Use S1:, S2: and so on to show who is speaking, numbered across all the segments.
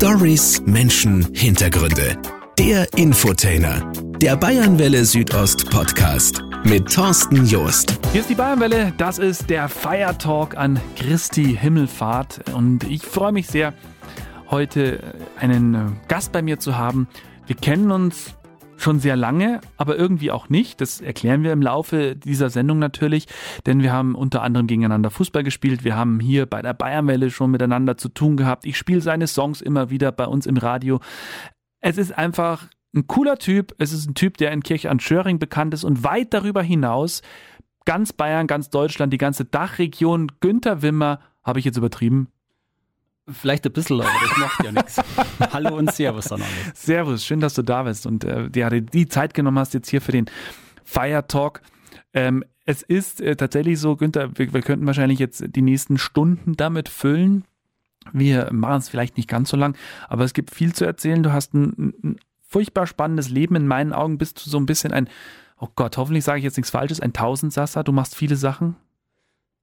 S1: Stories, Menschen, Hintergründe. Der Infotainer. Der Bayernwelle Südost Podcast mit Thorsten Joost.
S2: Hier ist die Bayernwelle. Das ist der Feiertalk an Christi Himmelfahrt. Und ich freue mich sehr, heute einen Gast bei mir zu haben. Wir kennen uns schon sehr lange, aber irgendwie auch nicht. Das erklären wir im Laufe dieser Sendung natürlich, denn wir haben unter anderem gegeneinander Fußball gespielt. Wir haben hier bei der Bayernwelle schon miteinander zu tun gehabt. Ich spiele seine Songs immer wieder bei uns im Radio. Es ist einfach ein cooler Typ. Es ist ein Typ, der in Kirch an Schöring bekannt ist und weit darüber hinaus ganz Bayern, ganz Deutschland, die ganze Dachregion. Günther Wimmer, habe ich jetzt übertrieben?
S3: Vielleicht ein bisschen, aber das macht ja nichts. Hallo und Servus dann alle.
S2: Servus, schön, dass du da bist und äh, ja, die Zeit genommen hast jetzt hier für den Fire Talk. Ähm, es ist äh, tatsächlich so, Günther, wir, wir könnten wahrscheinlich jetzt die nächsten Stunden damit füllen. Wir machen es vielleicht nicht ganz so lang, aber es gibt viel zu erzählen. Du hast ein, ein furchtbar spannendes Leben. In meinen Augen bist du so ein bisschen ein, oh Gott, hoffentlich sage ich jetzt nichts Falsches, ein Tausendsasser. Du machst viele Sachen.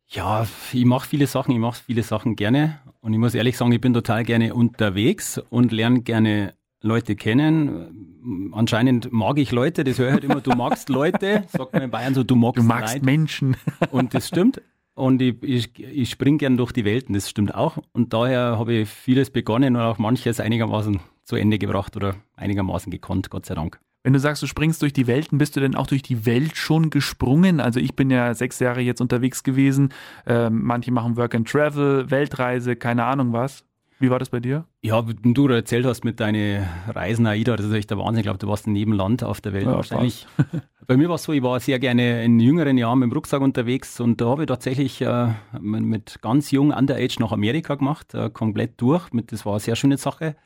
S3: Ja, ich mache viele Sachen, ich mache viele Sachen gerne. Und ich muss ehrlich sagen, ich bin total gerne unterwegs und lerne gerne Leute kennen. Anscheinend mag ich Leute, das höre ich halt immer, du magst Leute, sagt man in Bayern so, du magst,
S2: du magst Leute. Menschen.
S3: Und das stimmt. Und ich, ich, ich springe gern durch die Welten, das stimmt auch. Und daher habe ich vieles begonnen und auch manches einigermaßen zu Ende gebracht oder einigermaßen gekonnt, Gott sei Dank.
S2: Wenn du sagst, du springst durch die Welten, bist du denn auch durch die Welt schon gesprungen? Also ich bin ja sechs Jahre jetzt unterwegs gewesen. Ähm, manche machen Work and Travel, Weltreise, keine Ahnung was. Wie war das bei dir?
S3: Ja, du erzählt hast mit deinen Reisen, Aida, das ist echt der Wahnsinn. Ich glaube, du warst in jedem Land auf der Welt ja, wahrscheinlich. bei mir war es so, ich war sehr gerne in jüngeren Jahren mit dem Rucksack unterwegs und da habe ich tatsächlich äh, mit ganz jung Underage nach Amerika gemacht, äh, komplett durch. das war eine sehr schöne Sache.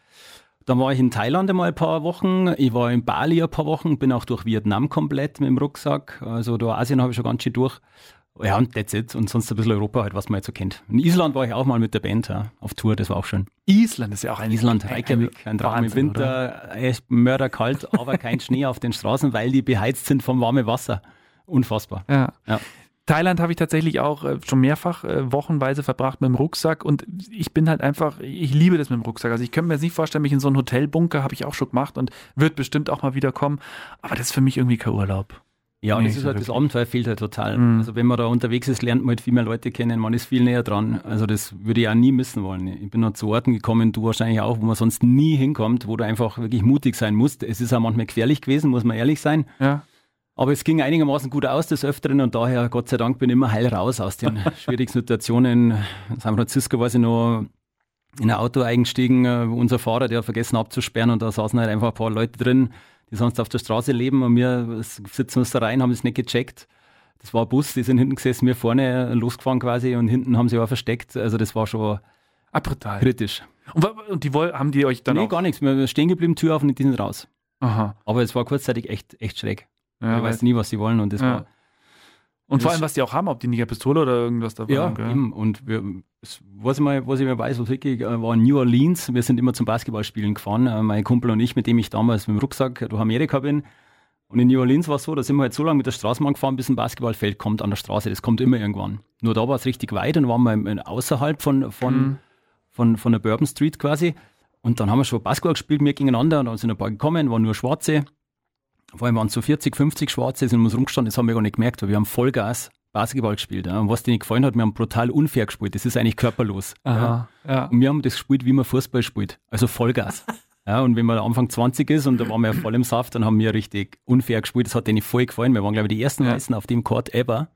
S3: Dann war ich in Thailand einmal ein paar Wochen, ich war in Bali ein paar Wochen, bin auch durch Vietnam komplett mit dem Rucksack. Also da Asien habe ich schon ganz schön durch. Ja, und that's it. Und sonst ein bisschen Europa halt, was man jetzt so kennt. In Island war ich auch mal mit der Band ja, auf Tour, das war auch schön.
S2: Island ist ja auch ein
S3: Island, Reykjavik, ein Traum im Winter, echt mörderkalt, aber kein Schnee auf den Straßen, weil die beheizt sind vom warmen Wasser. Unfassbar.
S2: Ja. ja. Thailand habe ich tatsächlich auch äh, schon mehrfach äh, wochenweise verbracht mit dem Rucksack und ich bin halt einfach, ich liebe das mit dem Rucksack. Also ich könnte mir jetzt nicht vorstellen, mich in so einen Hotelbunker habe ich auch schon gemacht und wird bestimmt auch mal wieder kommen, aber das ist für mich irgendwie kein Urlaub.
S3: Ja, nee, das ist halt, das Abenteuer fehlt halt total. Mhm. Also wenn man da unterwegs ist, lernt man halt viel mehr Leute kennen, man ist viel näher dran. Also das würde ich auch nie missen wollen. Ich bin noch zu Orten gekommen, du wahrscheinlich auch, wo man sonst nie hinkommt, wo du einfach wirklich mutig sein musst. Es ist auch manchmal gefährlich gewesen, muss man ehrlich sein.
S2: Ja.
S3: Aber es ging einigermaßen gut aus des Öfteren und daher, Gott sei Dank, bin ich immer heil raus aus den schwierigen Situationen. In San Francisco war ich noch in ein Auto eingestiegen, äh, unser Fahrer, der hat vergessen abzusperren und da saßen halt einfach ein paar Leute drin, die sonst auf der Straße leben und wir sitzen uns da rein, haben es nicht gecheckt. Das war ein Bus, die sind hinten gesessen, wir vorne losgefahren quasi und hinten haben sie auch versteckt. Also das war schon
S2: ah, brutal.
S3: kritisch.
S2: Und, und die haben die euch dann
S3: Nee,
S2: auch
S3: gar nichts. Wir sind stehen geblieben, Tür auf und die sind raus.
S2: Aha.
S3: Aber es war kurzzeitig echt, echt schräg. Ja, ich weiß nie, was sie wollen und das ja. war.
S2: Und vor allem, was die auch haben, ob die nicht eine Pistole oder irgendwas dabei
S3: ja, haben. Ja, eben. Und wir, was, ich mal, was ich mal weiß, was wirklich äh, war New Orleans. Wir sind immer zum Basketballspielen gefahren, äh, mein Kumpel und ich, mit dem ich damals mit dem Rucksack durch Amerika bin. Und in New Orleans war es so, da sind wir halt so lange mit der Straßenbahn gefahren, bis ein Basketballfeld kommt an der Straße. Das kommt immer irgendwann. Nur da war es richtig weit und waren wir außerhalb von, von, mhm. von, von der Bourbon Street quasi. Und dann haben wir schon Basketball gespielt, wir gegeneinander und dann sind ein paar gekommen, waren nur Schwarze. Vor allem waren es so 40, 50 Schwarze, sind uns rumgestanden, das haben wir gar nicht gemerkt, weil wir haben Vollgas Basketball gespielt. Ja. Und was nicht gefallen hat, wir haben brutal unfair gespielt. Das ist eigentlich körperlos.
S2: Aha,
S3: ja. Ja. Und wir haben das gespielt, wie man Fußball spielt. Also Vollgas. ja, und wenn man Anfang 20 ist und da waren wir voll im Saft, dann haben wir richtig unfair gespielt. Das hat denen voll gefallen. Wir waren, glaube ich, die ersten Weißen auf dem Court ever.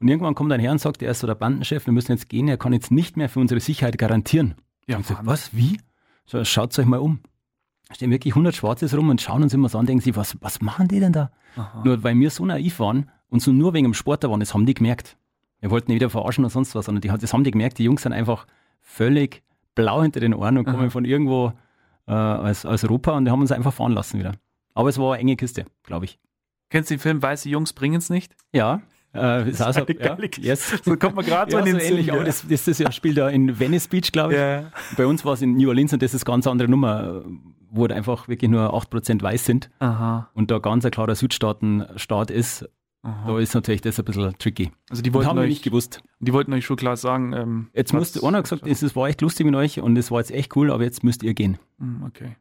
S3: Und irgendwann kommt ein Herr und sagt, er ist so der Bandenchef, wir müssen jetzt gehen, er kann jetzt nicht mehr für unsere Sicherheit garantieren. Ja, und ich sag, was, wie? So, schaut euch mal um stehen wirklich 100 Schwarzes rum und schauen uns immer so an, denken sie, was, was machen die denn da? Aha. Nur weil wir so naiv waren und so nur wegen dem Sport da waren, das haben die gemerkt. Wir wollten nicht wieder verarschen oder sonst was, sondern die, das haben die gemerkt, die Jungs sind einfach völlig blau hinter den Ohren und kommen Aha. von irgendwo äh, als, als Europa und die haben uns einfach fahren lassen wieder. Aber es war eine enge Kiste, glaube ich.
S2: Kennst du den Film Weiße Jungs bringen es nicht?
S3: Ja.
S2: Äh, das ist also, ja, yes. So kommt man gerade
S3: ja,
S2: so in
S3: den so ähnlich, aber das, das, das spielt da in Venice Beach, glaube ich. Ja. Bei uns war es in New Orleans und das ist eine ganz andere Nummer wo einfach wirklich nur 8% weiß sind
S2: Aha.
S3: und da ganz ein klarer Südstaatenstaat ist, Aha. Da ist natürlich das ein bisschen tricky.
S2: Also die wollten
S3: haben euch, nicht gewusst.
S2: Die wollten euch schon klar sagen. Ähm,
S3: jetzt musste einer gesagt, es war echt lustig mit euch und es war jetzt echt cool, aber jetzt müsst ihr gehen.
S2: Hm, okay.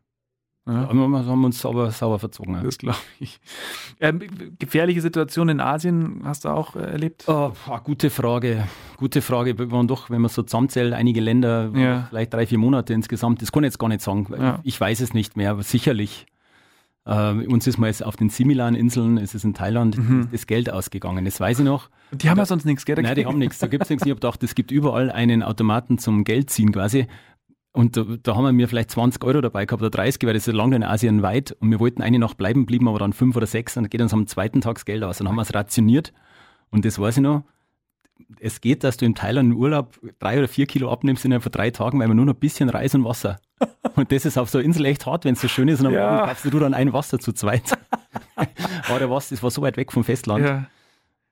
S3: Ja. Wir haben uns sauber, sauber verzogen. Ja.
S2: Das glaube ich. Ähm, gefährliche Situation in Asien hast du auch äh, erlebt?
S3: Oh, gute Frage. Gute Frage. Wir waren doch, wenn man so zusammenzählt, einige Länder, ja. vielleicht drei, vier Monate insgesamt. Das kann ich jetzt gar nicht sagen. Ich weiß es nicht mehr, aber sicherlich. Äh, uns ist mal jetzt auf den Similan-Inseln, ist es in Thailand, mhm. das Geld ausgegangen. Das weiß ich noch.
S2: Die haben ja sonst nichts, gell?
S3: Nein, die haben nichts. Da gibt es nichts. Ich habe gedacht, es gibt überall einen Automaten zum Geldziehen quasi. Und da, da, haben wir vielleicht 20 Euro dabei gehabt oder 30, weil das ist lange in Asien weit. Und wir wollten eine Nacht bleiben, blieben aber dann fünf oder sechs und dann geht uns am zweiten Tag das Geld aus. Dann haben wir es rationiert. Und das weiß ich noch. Es geht, dass du in Thailand im Urlaub drei oder vier Kilo abnimmst innerhalb von drei Tagen, weil wir nur noch ein bisschen Reis und Wasser. Und das ist auf so einer Insel echt hart, wenn es so schön ist und am ja. Kaufst du dann ein Wasser zu zweit. aber was, das war so weit weg vom Festland. Ja.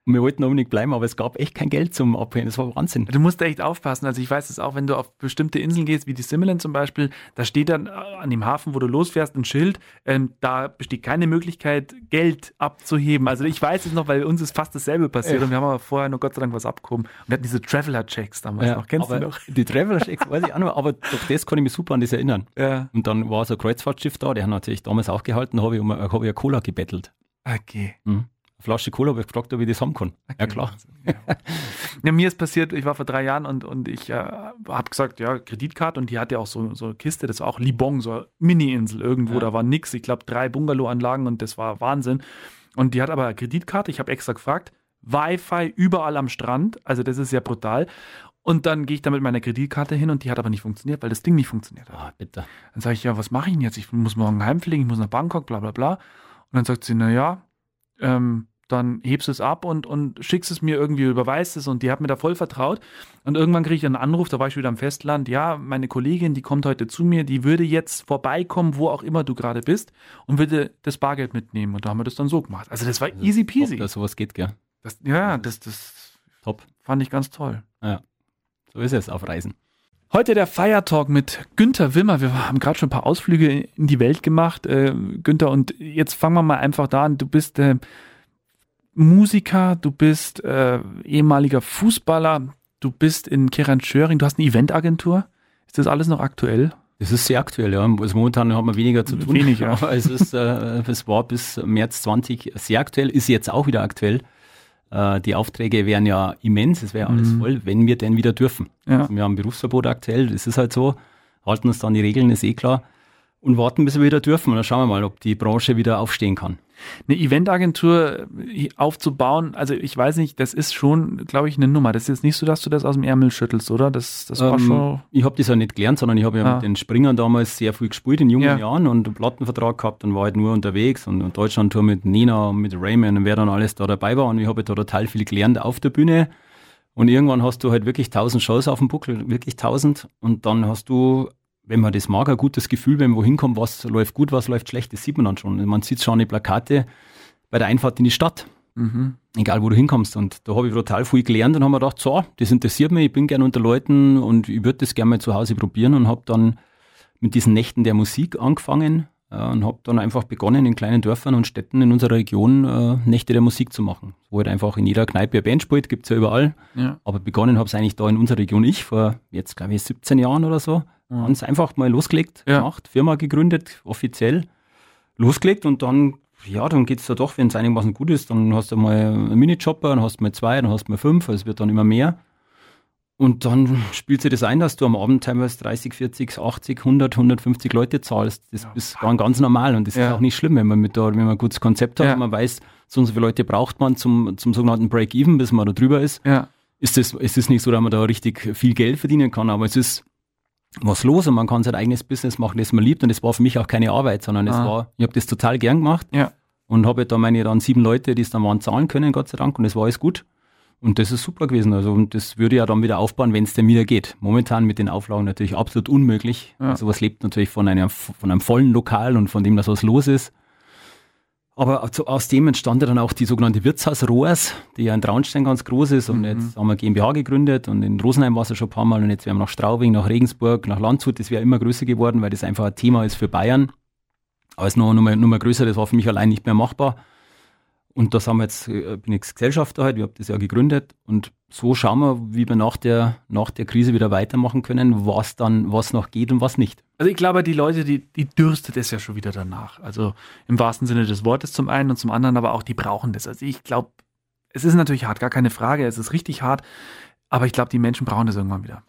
S3: Und wir wollten unbedingt bleiben, aber es gab echt kein Geld zum Abhängen. Das war Wahnsinn.
S2: Du musst echt aufpassen. Also ich weiß es auch, wenn du auf bestimmte Inseln gehst, wie die Similan zum Beispiel, da steht dann äh, an dem Hafen, wo du losfährst, ein Schild, ähm, da besteht keine Möglichkeit, Geld abzuheben. Also ich weiß es noch, weil uns ist fast dasselbe passiert ja. und wir haben aber vorher noch Gott sei Dank was abgehoben. Und wir hatten diese Traveler-Checks damals ja, noch. Kennst du noch?
S3: Die Traveler-Checks weiß ich auch noch, aber durch das kann ich mich super an das erinnern. Ja. Und dann war so ein Kreuzfahrtschiff da, der hat natürlich damals auch gehalten, da habe ich um hab ich eine Cola gebettelt.
S2: Okay.
S3: Mhm. Flasche Cola, habe ich gefragt, ob ich das haben kann. Okay. Ja, klar.
S2: Ja. ja. mir ist passiert, ich war vor drei Jahren und, und ich äh, habe gesagt, ja, Kreditkarte und die hatte auch so, so eine Kiste, das war auch Libong, so eine Mini-Insel irgendwo, ja. da war nix. Ich glaube, drei Bungalow-Anlagen und das war Wahnsinn. Und die hat aber eine Kreditkarte, ich habe extra gefragt, Wi-Fi überall am Strand, also das ist ja brutal. Und dann gehe ich da mit meiner Kreditkarte hin und die hat aber nicht funktioniert, weil das Ding nicht funktioniert hat.
S3: Oh, bitte.
S2: Dann sage ich, ja, was mache ich denn jetzt? Ich muss morgen heimfliegen, ich muss nach Bangkok, bla bla bla. Und dann sagt sie, na ja, ähm, dann hebst du es ab und, und schickst es mir irgendwie, überweist es und die hat mir da voll vertraut. Und irgendwann kriege ich einen Anruf, da war ich wieder am Festland, ja, meine Kollegin, die kommt heute zu mir, die würde jetzt vorbeikommen, wo auch immer du gerade bist und würde das Bargeld mitnehmen. Und da haben wir das dann so gemacht. Also das war also easy peasy. Top,
S3: dass sowas geht, gell?
S2: Das, ja, das, das
S3: top.
S2: fand ich ganz toll.
S3: Ja, so ist es auf Reisen.
S2: Heute der Feiertalk mit Günther Wimmer. Wir haben gerade schon ein paar Ausflüge in die Welt gemacht, äh, Günther. Und jetzt fangen wir mal einfach da an. Du bist äh, Musiker, du bist äh, ehemaliger Fußballer, du bist in Keranschöring, du hast eine Eventagentur. Ist das alles noch aktuell?
S3: Es ist sehr aktuell, ja. Also momentan haben wir weniger zu tun.
S2: Wenig, ja.
S3: Aber es, ist, äh, es war bis März 20 sehr aktuell, ist jetzt auch wieder aktuell. Äh, die Aufträge wären ja immens, es wäre alles mhm. voll, wenn wir denn wieder dürfen. Ja. Also wir haben Berufsverbot aktuell, das ist halt so. Halten uns dann die Regeln, ist eh klar. Und warten, bis wir wieder dürfen. Und dann schauen wir mal, ob die Branche wieder aufstehen kann
S2: eine Eventagentur aufzubauen, also ich weiß nicht, das ist schon, glaube ich, eine Nummer. Das ist jetzt nicht so, dass du das aus dem Ärmel schüttelst, oder? Das, das war ähm, schon.
S3: Ich habe das ja nicht gelernt, sondern ich habe ja ah. mit den Springern damals sehr viel gespielt in jungen ja. Jahren und einen Plattenvertrag gehabt und war halt nur unterwegs und, und Deutschland-Tour mit Nina, mit Raymond und wer dann alles da dabei war und ich habe da total viel gelernt auf der Bühne. Und irgendwann hast du halt wirklich tausend Shows auf dem Buckel, wirklich tausend. Und dann hast du wenn man das mag, ein gutes Gefühl, wenn man wohin kommt, was läuft gut, was läuft schlecht, das sieht man dann schon. Man sieht schon an die Plakate bei der Einfahrt in die Stadt. Mhm. Egal, wo du hinkommst. Und da habe ich total viel gelernt und habe mir gedacht, so, das interessiert mich, ich bin gerne unter Leuten und ich würde das gerne mal zu Hause probieren und habe dann mit diesen Nächten der Musik angefangen äh, und habe dann einfach begonnen, in kleinen Dörfern und Städten in unserer Region äh, Nächte der Musik zu machen. Wo halt einfach in jeder Kneipe eine Band spielt, gibt es ja überall. Ja. Aber begonnen habe es eigentlich da in unserer Region ich, vor jetzt glaube ich 17 Jahren oder so. Mhm. Ganz einfach mal losgelegt, ja. gemacht, Firma gegründet, offiziell losgelegt und dann, ja, dann geht es da doch, wenn es einigermaßen gut ist, dann hast du mal einen Minijobber, dann hast du mal zwei, dann hast du mal fünf, es wird dann immer mehr. Und dann spielt sich das ein, dass du am Abend teilweise 30, 40, 80, 100, 150 Leute zahlst. Das ja. ist ganz normal und das ja. ist auch nicht schlimm, wenn man mit da, wenn man ein gutes Konzept hat ja. und man weiß, so und so viele Leute braucht man zum, zum sogenannten Break-Even, bis man da drüber ist. Ja. Ist das, ist das nicht so, dass man da richtig viel Geld verdienen kann, aber es ist was los und man kann sein eigenes Business machen, das man liebt. Und das war für mich auch keine Arbeit, sondern es ah. war, ich habe das total gern gemacht ja. und habe da meine dann sieben Leute, die es dann waren, zahlen können, Gott sei Dank. Und es war alles gut. Und das ist super gewesen. Also, und das würde ja dann wieder aufbauen, wenn es denn wieder geht. Momentan mit den Auflagen natürlich absolut unmöglich. Ja. Also was lebt natürlich von einem, von einem vollen Lokal und von dem, dass was los ist. Aber aus dem entstand dann auch die sogenannte Wirtshaus Rohrs, die ja in Traunstein ganz groß ist. Und mhm. jetzt haben wir GmbH gegründet und in Rosenheim war es ja schon ein paar Mal. Und jetzt werden wir nach Straubing, nach Regensburg, nach Landshut. Das wäre immer größer geworden, weil das einfach ein Thema ist für Bayern. Aber es ist nur, nur, mal, nur mal größer, das war für mich allein nicht mehr machbar. Und da sind wir jetzt, äh, bin ich Gesellschafter halt, wir haben das ja gegründet und so schauen wir, wie wir nach der, nach der Krise wieder weitermachen können, was dann, was noch geht und was nicht.
S2: Also ich glaube, die Leute, die, die dürstet es ja schon wieder danach. Also im wahrsten Sinne des Wortes zum einen und zum anderen, aber auch die brauchen das. Also ich glaube, es ist natürlich hart, gar keine Frage, es ist richtig hart, aber ich glaube, die Menschen brauchen das irgendwann wieder.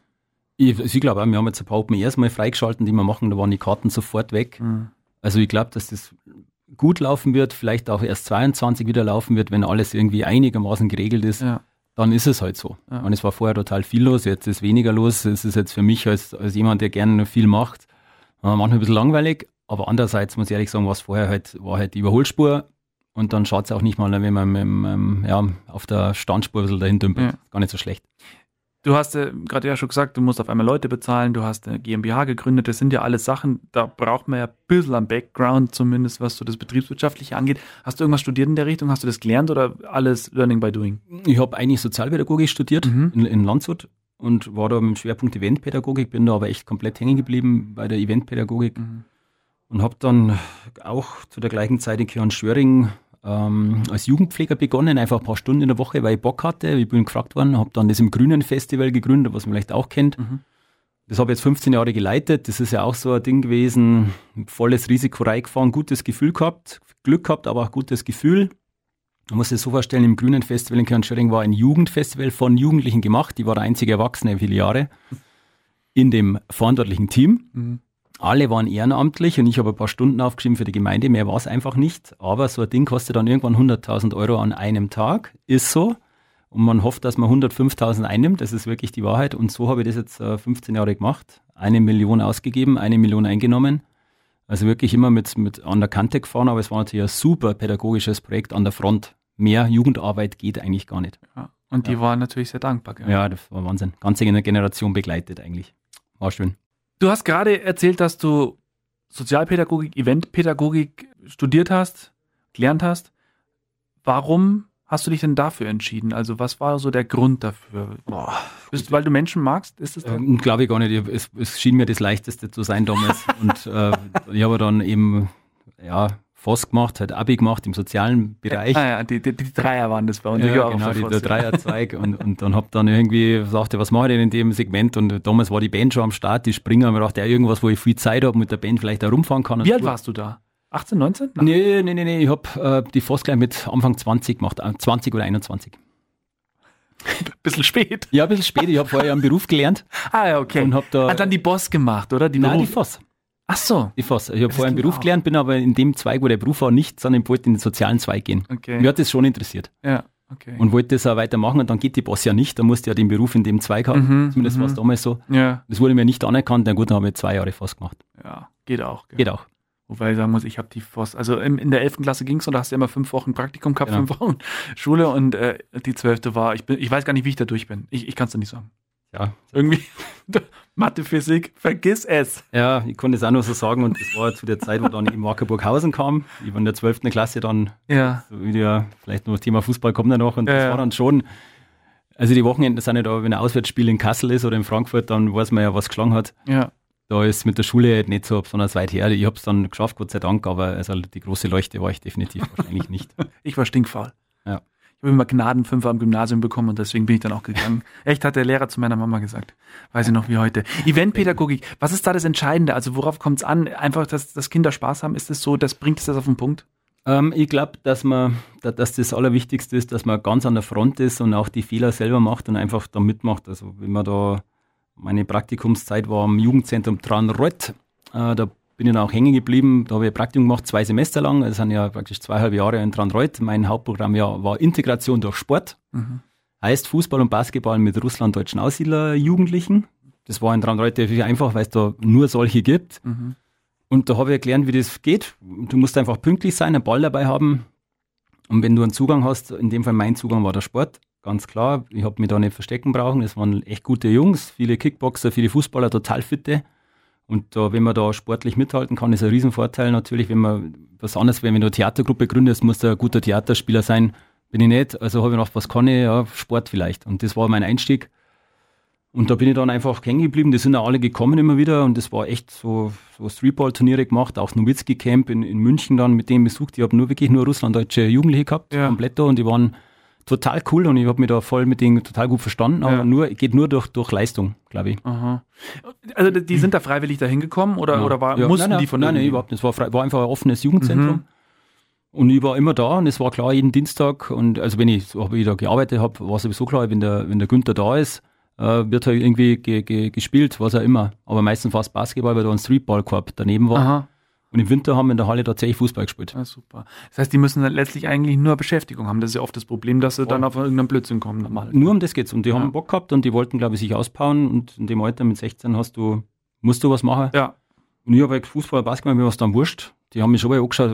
S3: Ich, ich glaube auch, wir haben jetzt ein paar Open Airs mal freigeschalten, die wir machen, da waren die Karten sofort weg. Mhm. Also ich glaube, dass das gut laufen wird, vielleicht auch erst 22 wieder laufen wird, wenn alles irgendwie einigermaßen geregelt ist. Ja. Dann ist es halt so. Ja. Und es war vorher total viel los, jetzt ist weniger los. Es ist jetzt für mich als, als jemand, der gerne viel macht, äh, manchmal ein bisschen langweilig. Aber andererseits muss ich ehrlich sagen, was vorher halt war halt die Überholspur. Und dann schaut es auch nicht mal, wenn man mit, mit, ja, auf der Standspur ein bisschen dahin dümpelt. Ja. Gar nicht so schlecht.
S2: Du hast äh, gerade ja schon gesagt, du musst auf einmal Leute bezahlen, du hast eine GmbH gegründet, das sind ja alles Sachen, da braucht man ja ein bisschen am Background, zumindest was so das Betriebswirtschaftliche angeht. Hast du irgendwas studiert in der Richtung? Hast du das gelernt oder alles Learning by Doing?
S3: Ich habe eigentlich Sozialpädagogik studiert mhm. in, in Landshut und war da mit dem Schwerpunkt Eventpädagogik, bin da aber echt komplett hängen geblieben bei der Eventpädagogik mhm. und habe dann auch zu der gleichen Zeit in Kirchen Schwöring ähm, als Jugendpfleger begonnen, einfach ein paar Stunden in der Woche, weil ich Bock hatte. Ich bin gefragt worden, habe dann das im Grünen Festival gegründet, was man vielleicht auch kennt. Mhm. Das habe ich jetzt 15 Jahre geleitet. Das ist ja auch so ein Ding gewesen. Volles Risiko reingefahren, gutes Gefühl gehabt, Glück gehabt, aber auch gutes Gefühl. Man muss sich so vorstellen, im Grünen Festival in Kernschöring war ein Jugendfestival von Jugendlichen gemacht. Die war der einzige Erwachsene viele Jahre in dem verantwortlichen Team. Mhm. Alle waren ehrenamtlich und ich habe ein paar Stunden aufgeschrieben für die Gemeinde. Mehr war es einfach nicht. Aber so ein Ding kostet dann irgendwann 100.000 Euro an einem Tag. Ist so. Und man hofft, dass man 105.000 einnimmt. Das ist wirklich die Wahrheit. Und so habe ich das jetzt 15 äh, Jahre gemacht. Eine Million ausgegeben, eine Million eingenommen. Also wirklich immer mit, mit an der Kante gefahren. Aber es war natürlich ein super pädagogisches Projekt an der Front. Mehr Jugendarbeit geht eigentlich gar nicht.
S2: Ja. Und die ja. waren natürlich sehr dankbar.
S3: Gell? Ja, das war Wahnsinn. Ganze Generation begleitet eigentlich. War schön.
S2: Du hast gerade erzählt, dass du Sozialpädagogik, Eventpädagogik studiert hast, gelernt hast. Warum hast du dich denn dafür entschieden? Also was war so der Grund dafür? Boah, Bist, weil du Menschen magst? Ist
S3: es ähm, Glaube ich gar nicht. Es, es, schien mir das Leichteste zu sein damals. Und äh, ich habe dann eben ja, FOS gemacht, hat Abi gemacht im sozialen Bereich.
S2: Ah ja, die, die, die Dreier waren das bei uns.
S3: Ja, genau, die, der Dreierzweig. und, und dann habe dann irgendwie gesagt, was mache ich denn in dem Segment? Und damals war die Band schon am Start, die Springer. Und ich dachte, ja, irgendwas, wo ich viel Zeit habe, mit der Band vielleicht da rumfahren kann.
S2: Wie alt warst du da? 18, 19?
S3: Nein, nee, nee, nee, nee. ich habe äh, die FOS gleich mit Anfang 20 gemacht, 20 äh, oder 21.
S2: bisschen spät.
S3: Ja, ein bisschen spät. Ich habe vorher einen Beruf gelernt.
S2: Ah, ja, okay. Und hab da, Hat dann die Boss gemacht, oder?
S3: Die Nein, Beruf. die FOS.
S2: Ach so.
S3: Ich fass. Ich habe vorher einen Beruf gelernt, bin aber in dem Zweig, wo der Beruf war, nicht, sondern ich wollte in den sozialen Zweig gehen. Okay. Mir hat das schon interessiert.
S2: Ja. Okay.
S3: Und wollte das auch weitermachen und dann geht die Boss ja nicht, da musste ja den Beruf in dem Zweig haben. Mhm, Zumindest war es mhm. damals so.
S2: Ja.
S3: Das wurde mir nicht anerkannt, na gut, dann habe ich zwei Jahre FOS gemacht.
S2: Ja, geht auch.
S3: Gell? Geht auch.
S2: Wobei ich sagen muss, ich habe die FOS, also in, in der 11. Klasse ging es und da hast du ja immer fünf Wochen Praktikum gehabt, genau. fünf Wochen Schule und äh, die 12. war, ich, bin, ich weiß gar nicht, wie ich da durch bin. Ich, ich kann es dir nicht sagen.
S3: Ja.
S2: Irgendwie Mathe, Physik, vergiss es.
S3: Ja, ich konnte es auch nur so sagen und das war zu der Zeit, wo dann eben Markerburghausen kam. Ich war in der 12. Klasse dann,
S2: ja.
S3: so wieder, vielleicht noch das Thema Fußball kommt da noch und ja, das war dann schon, also die Wochenenden sind ja da, wenn ein Auswärtsspiel in Kassel ist oder in Frankfurt, dann weiß man ja, was geschlagen hat.
S2: Ja.
S3: Da ist mit der Schule nicht so besonders weit her. Ich habe es dann geschafft, Gott sei Dank, aber also die große Leuchte war ich definitiv wahrscheinlich nicht.
S2: Ich war stinkfaul.
S3: Ja.
S2: Ich habe immer Gnadenfünfer am Gymnasium bekommen und deswegen bin ich dann auch gegangen. Echt, hat der Lehrer zu meiner Mama gesagt. Weiß ich noch wie heute. Eventpädagogik, was ist da das Entscheidende? Also worauf kommt es an? Einfach, dass, dass Kinder Spaß haben? Ist es so, das bringt es das auf den Punkt?
S3: Ähm, ich glaube, dass man, dass das Allerwichtigste ist, dass man ganz an der Front ist und auch die Fehler selber macht und einfach da mitmacht. Also wenn man da, meine Praktikumszeit war am Jugendzentrum Tranreuth, äh, da bin ich dann auch hängen geblieben. Da habe ich ein Praktikum gemacht, zwei Semester lang. Das sind ja praktisch zweieinhalb Jahre in Tranreuth. Mein Hauptprogramm ja, war Integration durch Sport. Mhm. Heißt Fußball und Basketball mit russlanddeutschen Aussiedler-Jugendlichen. Das war in Tranreuth natürlich einfach, weil es da nur solche gibt. Mhm. Und da habe ich erklärt, wie das geht. Du musst einfach pünktlich sein, einen Ball dabei haben. Und wenn du einen Zugang hast, in dem Fall mein Zugang war der Sport, ganz klar. Ich habe mich da nicht verstecken brauchen. Es waren echt gute Jungs, viele Kickboxer, viele Fußballer, total fitte. Und da, wenn man da sportlich mithalten kann, ist ein Riesenvorteil natürlich. Wenn man was anderes wenn du eine Theatergruppe gründest, muss du ein guter Theaterspieler sein. Bin ich nicht. Also habe ich noch, was kann ich? Ja, Sport vielleicht. Und das war mein Einstieg. Und da bin ich dann einfach hängen geblieben. Die sind auch alle gekommen immer wieder und das war echt so, so Streetball-Turniere gemacht, auch Nowitzki-Camp in, in München dann mit dem besucht. Ich habe nur wirklich nur russlanddeutsche Jugendliche gehabt,
S2: Ja.
S3: komplett da und die waren total cool und ich habe mich da voll mit denen total gut verstanden, aber
S2: Ja.
S3: nur, geht nur durch, durch Leistung, glaube ich.
S2: Aha. Also die- sind da freiwillig dahin gekommen oder, oder war,
S3: Ja.
S2: mussten
S3: nein, nein,
S2: die von
S3: Nein, nein, überhaupt nicht. Es war, frei, war einfach ein offenes Jugendzentrum.
S2: Mhm.
S3: Und ich war immer da und es war klar, jeden Dienstag und also wenn ich hab ich da gearbeitet habe, war sowieso klar, wenn der, wenn der Günther da ist, äh, wird halt irgendwie ge, ge, gespielt, was auch immer. Aber meistens war es Basketball, weil da ein Streetballkorb daneben war.
S2: Aha.
S3: Und im Winter haben wir in der Halle tatsächlich Fußball gespielt.
S2: Ja, super. Das heißt, die müssen dann letztlich eigentlich nur Beschäftigung haben. Das ist ja oft das Problem, dass sie dann auf irgendeinen Blödsinn kommen. Normal.
S3: Nur um das geht's. Und die
S2: Ja.
S3: haben Bock gehabt und die wollten, glaube ich, sich ausbauen. Und in dem Alter mit 16 hast du, musst du was machen.
S2: Ja.
S3: Und ich habe halt Fußball, Basketball, mir war es dann wurscht. Die haben mich schon mal angeschaut,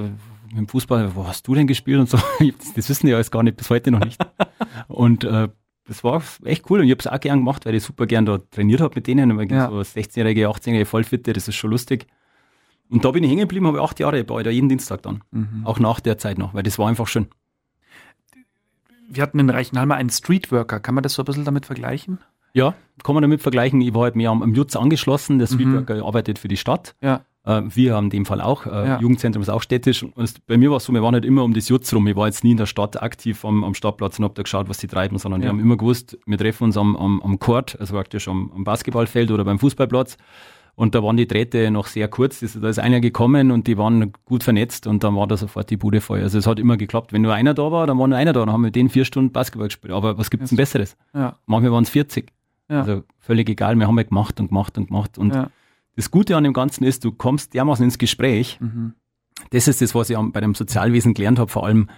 S3: mit dem Fußball, wo hast du denn gespielt und so. Das, das wissen die alles gar nicht, bis heute noch nicht. und äh, das war echt cool und ich habe es auch gern gemacht, weil ich super gern da trainiert habe mit denen. Weil
S2: Ja.
S3: so 16-Jährige, 18-Jährige Vollfitte, das ist schon lustig. Und da bin ich hängen geblieben, habe acht Jahre bei da jeden Dienstag dann.
S2: Mhm.
S3: Auch nach der Zeit noch, weil das war einfach schön.
S2: Wir hatten in Reichenhall mal einen Streetworker. Kann man das so ein bisschen damit vergleichen?
S3: Ja, kann man damit vergleichen. Ich war halt mehr am, am Jutz angeschlossen. Der
S2: Mhm.
S3: Streetworker arbeitet für die Stadt.
S2: Ja.
S3: Äh, wir haben in dem Fall auch. Äh,
S2: Ja.
S3: Jugendzentrum ist auch städtisch. Und bei mir war es so, wir waren halt immer um das Jutz rum. Ich war jetzt nie in der Stadt aktiv am, am Stadtplatz und hab da geschaut, was sie treiben, sondern
S2: Ja.
S3: wir haben immer gewusst, wir treffen uns am, am, am Court, also praktisch am, am Basketballfeld oder beim Fußballplatz. Und da waren die Drähte noch sehr kurz. Da ist einer gekommen und die waren gut vernetzt und dann war da sofort die Bude voll. Also es hat immer geklappt. Wenn nur einer da war, dann war nur einer da. Dann haben wir mit denen vier Stunden Basketball gespielt. Aber was gibt's denn Besseres?
S2: Ja.
S3: Manchmal waren es 40.
S2: Ja.
S3: Also völlig egal. Wir haben ja gemacht und gemacht und gemacht. Und
S2: ja.
S3: das Gute an dem Ganzen ist, du kommst dermaßen ins Gespräch.
S2: Mhm.
S3: Das ist das, was ich bei dem Sozialwesen gelernt habe. Vor allem,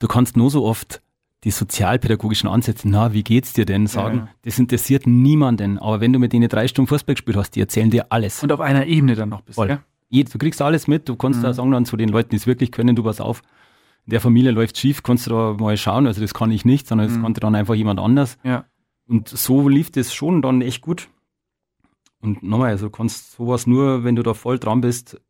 S3: du kannst nur so oft die sozialpädagogischen Ansätze, na, wie geht's dir denn, sagen.
S2: ja.
S3: Das interessiert niemanden. Aber wenn du mit denen drei Stunden Fußball gespielt hast, die erzählen dir alles.
S2: Und auf einer Ebene dann noch bist.
S3: Voll.
S2: Gell?
S3: Du kriegst alles mit, du kannst
S2: Mhm.
S3: da sagen dann zu den Leuten, die es wirklich können, du pass auf, in der Familie läuft schief, kannst du da mal schauen. Also das kann ich nicht, sondern das
S2: Mhm.
S3: konnte dann einfach jemand anders.
S2: Ja.
S3: Und so lief das schon dann echt gut. Und nochmal, also du kannst sowas nur, wenn du da voll dran bist,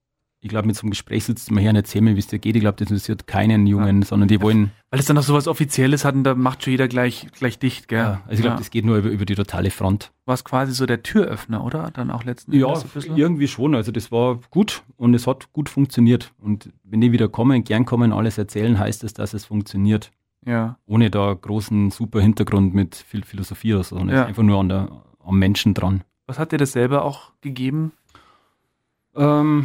S3: ich glaube, mit so einem Gespräch sitzt mal her und erzähl mir, wie es dir geht. Ich glaube, das interessiert keinen Jungen, sondern die wollen,
S2: Weil es dann noch sowas Offizielles hat und da macht schon jeder gleich, gleich dicht. Gell?
S3: ja, also ich glaube,
S2: ja.
S3: das geht nur über, über die totale Front.
S2: war es quasi so der Türöffner, oder? Dann auch letzten
S3: Ja, irgendwie schon. Also das war gut und es hat gut funktioniert. Und wenn die wieder kommen, gern kommen, alles erzählen, heißt es, dass es funktioniert.
S2: Ja.
S3: Ohne da großen, super Hintergrund mit viel Philosophie oder so.
S2: Ja.
S3: ist einfach nur an der, am Menschen dran.
S2: Was hat dir das selber auch gegeben?
S3: Ähm,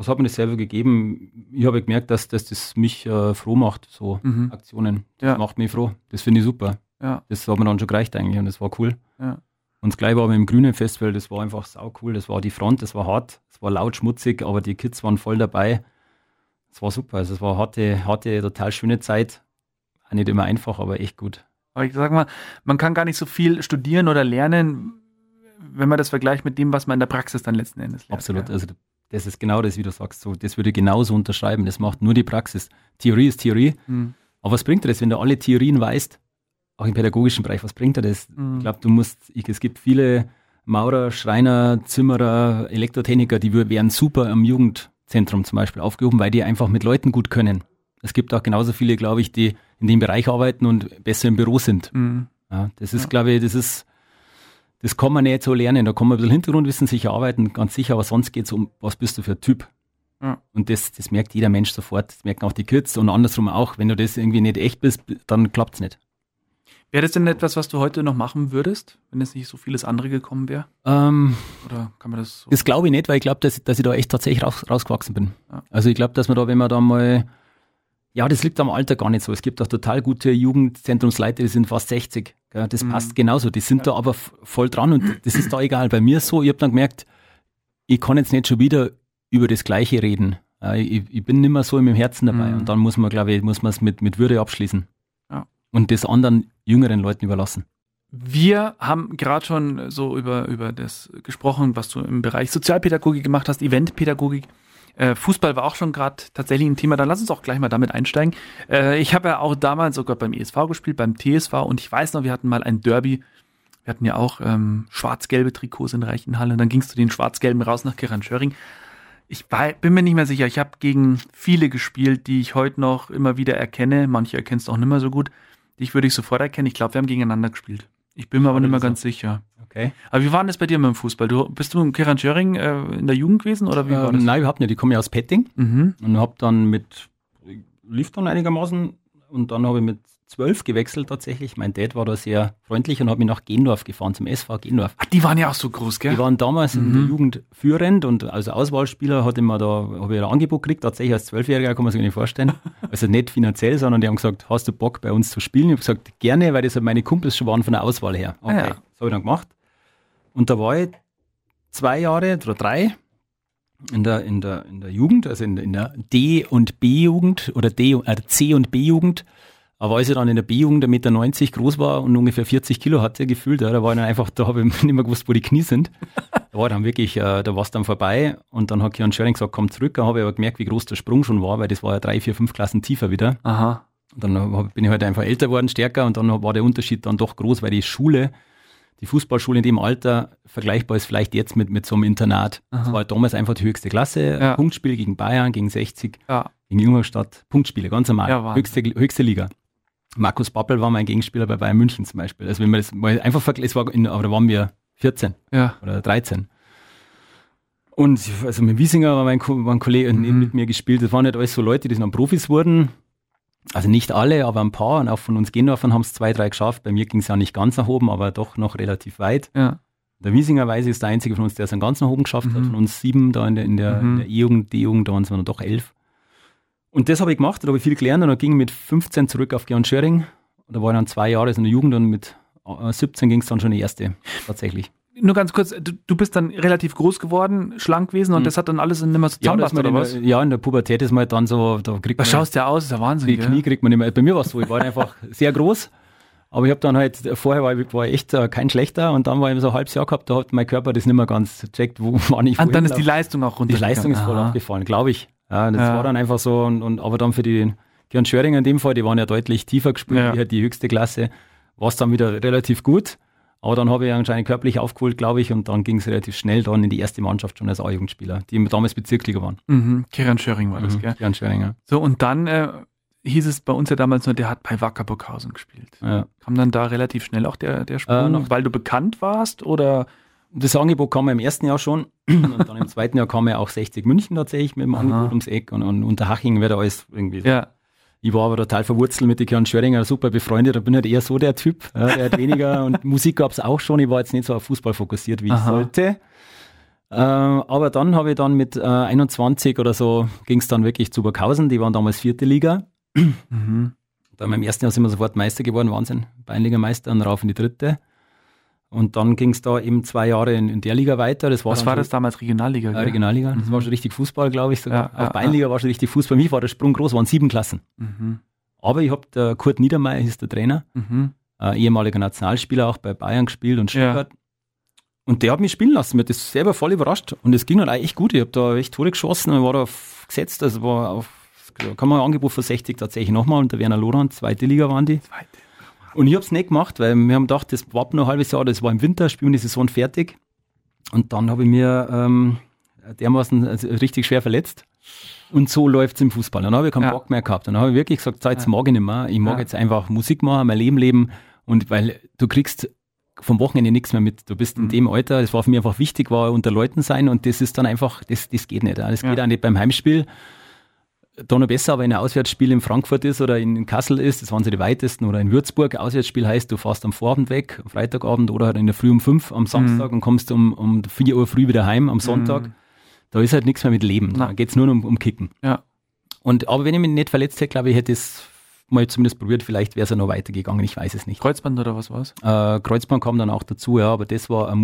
S3: was hat mir das selber gegeben? Ich habe gemerkt, dass, dass das mich äh, froh macht, so
S2: Mhm.
S3: Aktionen. Das
S2: Ja.
S3: macht mich froh. Das finde ich super.
S2: Ja.
S3: Das hat mir dann schon gereicht eigentlich und das war cool.
S2: Ja.
S3: Und das gleiche war mit dem Grünen Festival, das war einfach sau cool. Das war die Front, das war hart, es war laut, schmutzig, aber die Kids waren voll dabei. Es war super. Also es war harte, harte, total schöne Zeit. Auch nicht immer einfach, aber echt gut.
S2: Aber ich sag mal, man kann gar nicht so viel studieren oder lernen, wenn man das vergleicht mit dem, was man in der Praxis dann letzten Endes lernt.
S3: Absolut.
S2: gell?
S3: Also das ist genau das, wie du sagst. So, das würde ich genauso unterschreiben. Das macht nur die Praxis. Theorie ist Theorie.
S2: Mhm.
S3: Aber was bringt dir das, wenn du alle Theorien weißt, auch im pädagogischen Bereich, was bringt dir das?
S2: Mhm.
S3: Ich glaube, du musst, ich, es gibt viele Maurer, Schreiner, Zimmerer, Elektrotechniker, die wären super im Jugendzentrum zum Beispiel aufgehoben, weil die einfach mit Leuten gut können. Es gibt auch genauso viele, glaube ich, die in dem Bereich arbeiten und besser im Büro sind.
S2: Mhm.
S3: Ja, das ist,
S2: Ja.
S3: glaube ich, das ist, das kann man nicht so lernen. Da kann man ein bisschen Hintergrundwissen sicher arbeiten, ganz sicher, aber sonst geht es um, was bist du für ein Typ?
S2: Ja.
S3: Und das, das merkt jeder Mensch sofort. Das merken auch die Kids und andersrum auch. Wenn du das irgendwie nicht echt bist, dann klappt es nicht.
S2: Wäre das denn etwas, was du heute noch machen würdest, wenn es nicht so vieles andere gekommen wäre?
S3: Ähm,
S2: Oder kann man das so?
S3: das glaube ich nicht, weil ich glaube, dass, dass ich da echt tatsächlich raus, rausgewachsen bin.
S2: Ja.
S3: Also ich glaube, dass man da, wenn man da mal, ja, das liegt am Alter gar nicht so. Es gibt auch total gute Jugendzentrumsleiter, die sind fast 60. Gell? Das
S2: Mhm.
S3: passt genauso. Die sind da aber voll dran und das ist da egal. Bei mir so, ich habe dann gemerkt, ich kann jetzt nicht schon wieder über das Gleiche reden. Ich, ich bin nicht mehr so im Herzen dabei
S2: Mhm.
S3: und dann muss man, glaube ich, muss man es mit, mit Würde abschließen.
S2: Ja.
S3: Und das anderen jüngeren Leuten überlassen.
S2: Wir haben gerade schon so über, über das gesprochen, was du im Bereich Sozialpädagogik gemacht hast, Eventpädagogik. Äh, Fußball war auch schon gerade tatsächlich ein Thema. Dann lass uns auch gleich mal damit einsteigen. Äh, ich habe ja auch damals sogar beim ESV gespielt, beim TSV und ich weiß noch, wir hatten mal ein Derby. Wir hatten ja auch ähm, schwarz-gelbe Trikots in Reichenhalle. Und dann gingst du den schwarz-gelben raus nach Kiran-Schöring. Ich bin mir nicht mehr sicher. Ich habe gegen viele gespielt, die ich heute noch immer wieder erkenne. Manche erkennst du auch nicht mehr so gut. Dich würde ich sofort erkennen. Ich glaube, wir haben gegeneinander gespielt. Ich bin mir aber nicht mehr ganz sicher.
S3: Okay.
S2: Aber wie war denn das bei dir mit dem Fußball? Du, bist du im Keran Schöring äh, in der Jugend gewesen oder wie war
S3: Ähm,
S2: das?
S3: nein, überhaupt nicht. Ich komme ja aus Petting
S2: Mhm.
S3: und habe dann mit, lief dann einigermaßen und dann habe ich mit zwölf gewechselt tatsächlich. Mein Dad war da sehr freundlich und hat mich nach Gendorf gefahren, zum SV Gendorf.
S2: Ach, die waren ja auch so groß, gell?
S3: Die waren damals in
S2: Mhm.
S3: der Jugend führend und als Auswahlspieler hatte man da, habe ich ein Angebot gekriegt, tatsächlich als Zwölfjähriger, kann man sich nicht vorstellen. Also nicht finanziell, sondern die haben gesagt, hast du Bock bei uns zu spielen? Ich habe gesagt, gerne, weil das halt meine Kumpels schon waren von der Auswahl her. Okay,
S2: Ah, ja.
S3: das habe ich dann gemacht. Und da war ich zwei Jahre oder drei in der, in der, in der Jugend, also in, in der D- und B-Jugend oder D, äh, C- und B-Jugend. Aber als ich dann in der B-Jugend 1,90 Meter groß war und ungefähr 40 Kilo hatte, gefühlt, ja, da war ich dann einfach, da habe ich nicht mehr gewusst, wo die Knie sind. Da war dann wirklich, äh, da war es dann vorbei und dann hat Kian Schöring gesagt, komm zurück. Dann habe ich aber gemerkt, wie groß der Sprung schon war, weil das war ja drei, vier, fünf Klassen tiefer wieder.
S2: Aha.
S3: Und dann hab- bin ich halt einfach älter geworden, stärker und dann war der Unterschied dann doch groß, weil die Schule, die Fußballschule in dem Alter vergleichbar ist vielleicht jetzt mit, mit so einem Internat. Das
S2: Aha.
S3: war halt damals einfach die höchste Klasse.
S2: Ja.
S3: Punktspiel gegen Bayern, gegen 60,
S2: Ja.
S3: gegen Ingolstadt. Punktspiele, ganz normal.
S2: Ja,
S3: höchste, höchste Liga. Markus Bappel war mein Gegenspieler bei Bayern München zum Beispiel. Also wenn man das mal einfach vergleicht, war in, aber da waren wir 14
S2: Ja.
S3: oder 13. Und also mit Wiesinger war mein, Ko- war ein Kollege
S2: Mhm.
S3: mit mir gespielt. Das waren nicht alles so Leute, die dann Profis wurden. Also nicht alle, aber ein paar. Und auch von uns Gendorfern haben es zwei, drei geschafft. Bei mir ging es ja nicht ganz nach oben, aber doch noch relativ weit.
S2: Ja.
S3: Der Wiesinger ich, ist der einzige von uns, der es dann ganz nach oben geschafft hat.
S2: Mhm.
S3: Von uns sieben da in der, in der,
S2: Mhm.
S3: der E-Jugend, D-Jugend, da waren es dann doch elf. Und das habe ich gemacht, da habe ich viel gelernt und dann ging ich mit 15 zurück auf Georg Schöring. Da war ich dann zwei Jahre in der Jugend und mit äh, 17 ging es dann schon die erste, tatsächlich.
S2: Nur ganz kurz, du, du bist dann relativ groß geworden, schlank gewesen und
S3: Mhm.
S2: das hat dann alles nicht mehr so
S3: Ja,
S2: zusammenpasst,
S3: man
S2: oder
S3: in
S2: was?
S3: der, ja, in der Pubertät ist man halt dann so, da kriegt
S2: Da
S3: man
S2: schaust ja aus, ist ja Wahnsinn,
S3: die
S2: gell?
S3: Knie kriegt man nicht mehr. Bei mir war es so, ich war einfach sehr groß, aber ich habe dann halt, vorher war ich, war ich echt äh, kein schlechter und dann war ich so ein halbes Jahr gehabt, da hat mein Körper das nicht mehr ganz checkt, wo war ich
S2: Und dann
S3: wohin
S2: ist die. Leistung auch runter.
S3: Die Leistung ist voll abgefallen, glaube ich. Ja, das
S2: Ja.
S3: war dann einfach so und, und aber dann für die Gern Schöringer in dem Fall, die waren ja deutlich tiefer gespielt,
S2: Ja.
S3: die halt die höchste Klasse, war es dann wieder relativ gut. Aber dann habe ich anscheinend körperlich aufgeholt, glaube ich, und dann ging es relativ schnell dann in die erste Mannschaft schon als A-Jugendspieler, die damals Bezirkliga waren.
S2: Mhm. Kiran Schöring war das,
S3: Mhm.
S2: gell?
S3: Gern Schöringer.
S2: So, und dann äh, hieß es bei uns ja damals nur, der hat bei Wacker Burghausen gespielt.
S3: Ja.
S2: Kam dann da relativ schnell auch der, der Sprung,
S3: Äh, noch-
S2: weil du bekannt warst oder?
S3: Das Angebot kam ja im ersten Jahr schon und dann im zweiten Jahr kam ja auch 60 München tatsächlich mit dem
S2: Aha.
S3: Angebot ums Eck und, und Unterhaching wird alles irgendwie.
S2: Ja.
S3: Ich war aber total verwurzelt mit den Kern Schöringer, super befreundet. Ich bin halt eher so der Typ, ja, der hat weniger und Musik gab es auch schon. Ich war jetzt nicht so auf Fußball fokussiert, wie ich
S2: Aha.
S3: sollte. Äh, aber dann habe ich dann mit äh, 21 oder so ging es dann wirklich zu Burghausen, die waren damals vierte Liga.
S2: Mhm.
S3: Dann im ersten Jahr sind wir sofort Meister geworden, Wahnsinn. Bayernligameister und rauf in die dritte. Und dann ging es da eben zwei Jahre in, in der Liga weiter. Das war
S2: Was war das damals? Regionalliga,
S3: äh? Regionalliga. Das
S2: Mhm.
S3: war schon richtig Fußball, glaube ich. Sogar.
S2: Ja, ja,
S3: Auch Bayernliga war schon richtig Fußball. Für mich war der Sprung groß, waren sieben Klassen.
S2: Mhm.
S3: Aber ich habe der Kurt Niedermeyer, hieß der Trainer,
S2: Mhm.
S3: äh, ehemaliger Nationalspieler, auch bei Bayern gespielt und
S2: Ja.
S3: Stuttgart. Und der hat mich spielen lassen. Mir hat das selber voll überrascht. Und es ging dann eigentlich echt gut. Ich habe da echt Tore geschossen und war da gesetzt. Also war auf, kann man ein Angebot für 60 tatsächlich nochmal. Und der Werner Lorand, zweite Liga waren die.
S2: Zweite.
S3: Und ich habe es nicht gemacht, weil wir haben gedacht, das war noch ein halbes Jahr, das war im Winter, spielen wir die Saison fertig. Und dann habe ich mir ähm, dermaßen also richtig schwer verletzt. Und so läuft es im Fußball. Dann habe ich keinen
S2: Ja.
S3: Bock mehr gehabt. Dann habe ich wirklich gesagt, so, jetzt mag ich nicht mehr. Ich mag
S2: Ja.
S3: jetzt einfach Musik machen, mein Leben leben. Und weil du kriegst vom Wochenende nichts mehr mit. Du bist in
S2: Mhm.
S3: dem Alter, das war für mich einfach wichtig, war unter Leuten sein und das ist dann einfach, das, das geht nicht. Das
S2: Ja.
S3: geht auch nicht beim Heimspiel. Da noch besser, aber wenn ein Auswärtsspiel in Frankfurt ist oder in Kassel ist, das waren sie die weitesten, oder in Würzburg. Auswärtsspiel heißt, du fährst am Vorabend weg, am Freitagabend oder halt in der Früh um fünf am Samstag und kommst um, um vier Uhr früh wieder heim am Sonntag.
S2: Mhm.
S3: Da ist halt nichts mehr mit Leben. Da geht es nur um, um Kicken.
S2: Ja.
S3: Und, aber wenn ich mich nicht verletzt hätte, glaube ich, hätte ich es mal zumindest probiert. Vielleicht wäre es ja noch weitergegangen. Ich weiß es nicht.
S2: Kreuzband oder was war's?
S3: Äh, Kreuzband kam dann auch dazu, ja, aber das war ein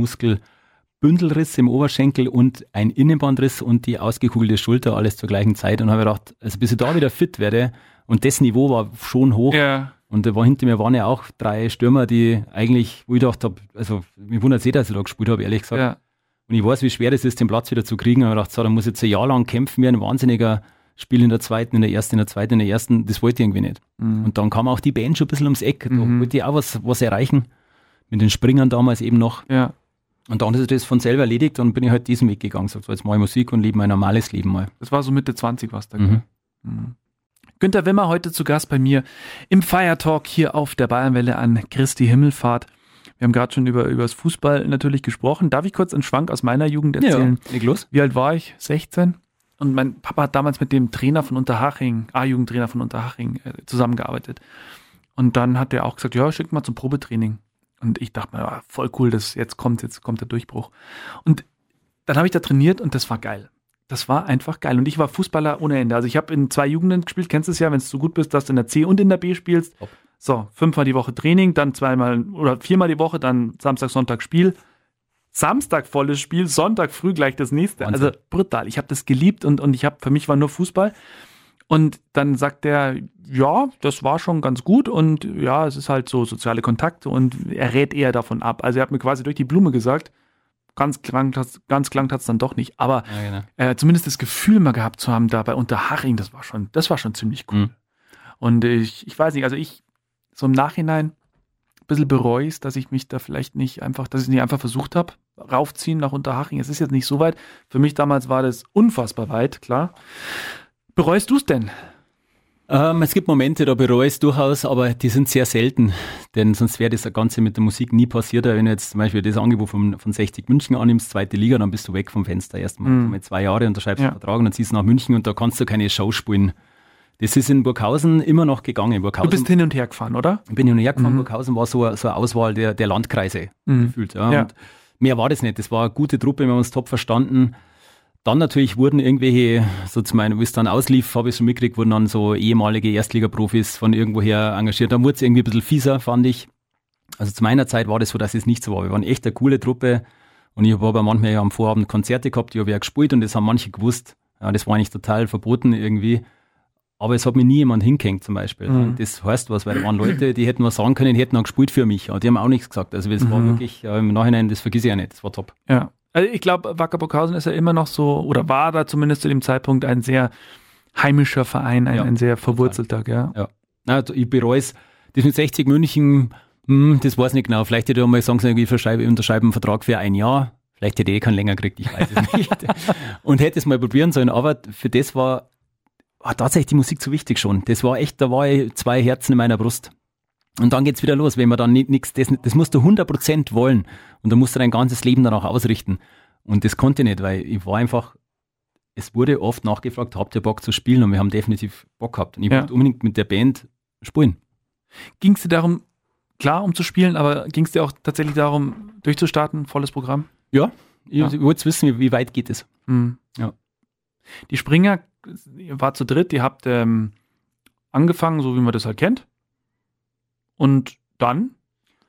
S3: Muskelbündelriss im Oberschenkel und ein Innenbandriss und die ausgekugelte Schulter, alles zur gleichen Zeit. Und habe gedacht, also bis ich da wieder fit werde, und das Niveau war schon hoch.
S2: Ja.
S3: Und da war hinter mir waren ja auch drei Stürmer, die eigentlich, wo ich gedacht habe, also mich wundert es eh, dass ich da gespielt habe, ehrlich gesagt.
S2: Ja.
S3: Und ich weiß, wie schwer das ist, den Platz wieder zu kriegen. Und ich habe gedacht, so, da muss ich jetzt ein Jahr lang kämpfen, wie ein wahnsinniger Spiel in der zweiten, in der ersten, in der zweiten, in der ersten. Das wollte ich irgendwie nicht.
S2: Mhm.
S3: Und dann kam auch die Band schon ein bisschen ums Eck. Da
S2: Mhm.
S3: wollte ich auch was, was erreichen. Mit den Springern damals eben noch.
S2: ja.
S3: Und dann ist das von selber erledigt und bin ich halt diesen Weg gegangen. So, jetzt mache ich Musik und lebe mein normales Leben mal.
S2: Das war so Mitte 20 was da.
S3: Mhm.
S2: Mhm. Günter Wimmer heute zu Gast bei mir im Fire Talk hier auf der Bayernwelle an Christi Himmelfahrt. Wir haben gerade schon über, über das Fußball natürlich gesprochen. Darf ich kurz einen Schwank aus meiner Jugend erzählen?
S3: Ja, leg los.
S2: Wie alt war ich? 16? Und mein Papa hat damals mit dem Trainer von Unterhaching, A-Jugendtrainer von Unterhaching, äh, zusammengearbeitet. Und dann hat er auch gesagt, ja, schick mal zum Probetraining. Und ich dachte mir, ja, voll cool, das jetzt kommt, jetzt kommt der Durchbruch. Und dann habe ich da trainiert und das war geil. Das war einfach geil. Und ich war Fußballer ohne Ende. Also ich habe in zwei Jugenden gespielt, kennst du es ja, wenn du so gut bist, dass du in der C und in der B spielst.
S3: Top.
S2: So, fünfmal die Woche Training, dann zweimal oder viermal die Woche, dann Samstag, Sonntag Spiel. Samstag volles Spiel, Sonntag früh gleich das nächste.
S3: Wahnsinn.
S2: Also brutal. Ich habe das geliebt und, und ich habe, für mich war nur Fußball. Und dann sagt er, ja, das war schon ganz gut und ja, es ist halt so soziale Kontakte und er rät eher davon ab. Also er hat mir quasi durch die Blume gesagt, ganz klang hat's, ganz klang hat's dann doch nicht. Aber
S3: Ja, genau.
S2: äh, zumindest das Gefühl mal gehabt zu haben, da bei Unterhaching, das war schon, das war schon ziemlich cool.
S3: Mhm.
S2: Und ich, ich weiß nicht, also ich so im Nachhinein ein bisschen bereue es, dass ich mich da vielleicht nicht einfach, dass ich nicht einfach versucht habe, raufziehen nach Unterhaching. Es ist jetzt nicht so weit. Für mich damals war das unfassbar weit, klar. Bereust du es denn?
S3: Ähm, es gibt Momente, da bereue ich es durchaus, aber die sind sehr selten. Denn sonst wäre das Ganze mit der Musik nie passiert. Wenn du jetzt zum Beispiel das Angebot von, von 60 München annimmst, zweite Liga, dann bist du weg vom Fenster. Erstmal
S2: Mhm.
S3: mit zwei Jahre unterschreibst
S2: Ja.
S3: einen Vertrag und dann ziehst du nach München und da kannst du keine Show spielen. Das ist in Burghausen immer noch gegangen.
S2: Du
S3: Burghausen,
S2: bist hin und her gefahren, oder?
S3: ich bin hin und her gefahren.
S2: Mhm.
S3: Burghausen war so, so eine Auswahl der, der Landkreise gefühlt. Ja.
S2: Ja.
S3: Mehr war das nicht. Das war eine gute Truppe, wir haben uns top verstanden. Dann natürlich wurden irgendwelche, so zu meinen, wie es dann auslief, habe ich schon mitgekriegt, wurden dann so ehemalige Erstligaprofis von irgendwoher engagiert. Dann wurde es irgendwie ein bisschen fieser, fand ich. Also zu meiner Zeit war das so, dass es nicht so war. Wir waren echt eine coole Truppe und ich habe aber manchmal ja am Vorabend Konzerte gehabt, die habe ich ja gespielt und das haben manche gewusst. Ja, das war eigentlich total verboten irgendwie. Aber es hat mir nie jemand hingehängt zum Beispiel.
S2: Mhm.
S3: Das heißt was, weil da waren Leute, die hätten was sagen können, die hätten auch gespielt für mich. Aber die haben auch nichts gesagt. Also das war
S2: Mhm.
S3: wirklich äh, im Nachhinein, das vergesse ich ja nicht. Das war top.
S2: Ja. Also ich glaube, Wacker Burghausen ist ja immer noch so, oder war da zumindest zu dem Zeitpunkt ein sehr heimischer Verein, ein,
S3: Ja,
S2: ein sehr verwurzelter?
S3: Ja. Na, also ich bereue es. Das mit 60 München, hm, das weiß ich nicht genau. Vielleicht hätte ich mal sagen sollen, ich unterschreibe einen Vertrag für ein Jahr. Vielleicht hätte ich eh keinen länger gekriegt, ich weiß es nicht. Und hätte es mal probieren sollen. Aber für das war, war tatsächlich die Musik zu wichtig schon. Das war echt, da war ich zwei Herzen in meiner Brust. Und dann geht's wieder los, wenn man dann nicht nichts, das, das musst du 100% wollen. Und da musst du dein ganzes Leben danach ausrichten. Und das konnte ich nicht, weil ich war einfach, es wurde oft nachgefragt, habt ihr Bock zu spielen? Und wir haben definitiv Bock gehabt. Und ich
S2: Ja.
S3: wollte unbedingt mit der Band spielen.
S2: Ging es dir darum, klar, um zu spielen, aber ging es dir auch tatsächlich darum, durchzustarten, volles Programm?
S3: Ja, ich,
S2: Ja.
S3: wollte wissen, wie, wie weit geht es.
S2: Mhm.
S3: Ja.
S2: Die Springer, ihr wart zu dritt, ihr habt ähm, angefangen, so wie man das halt kennt. Und dann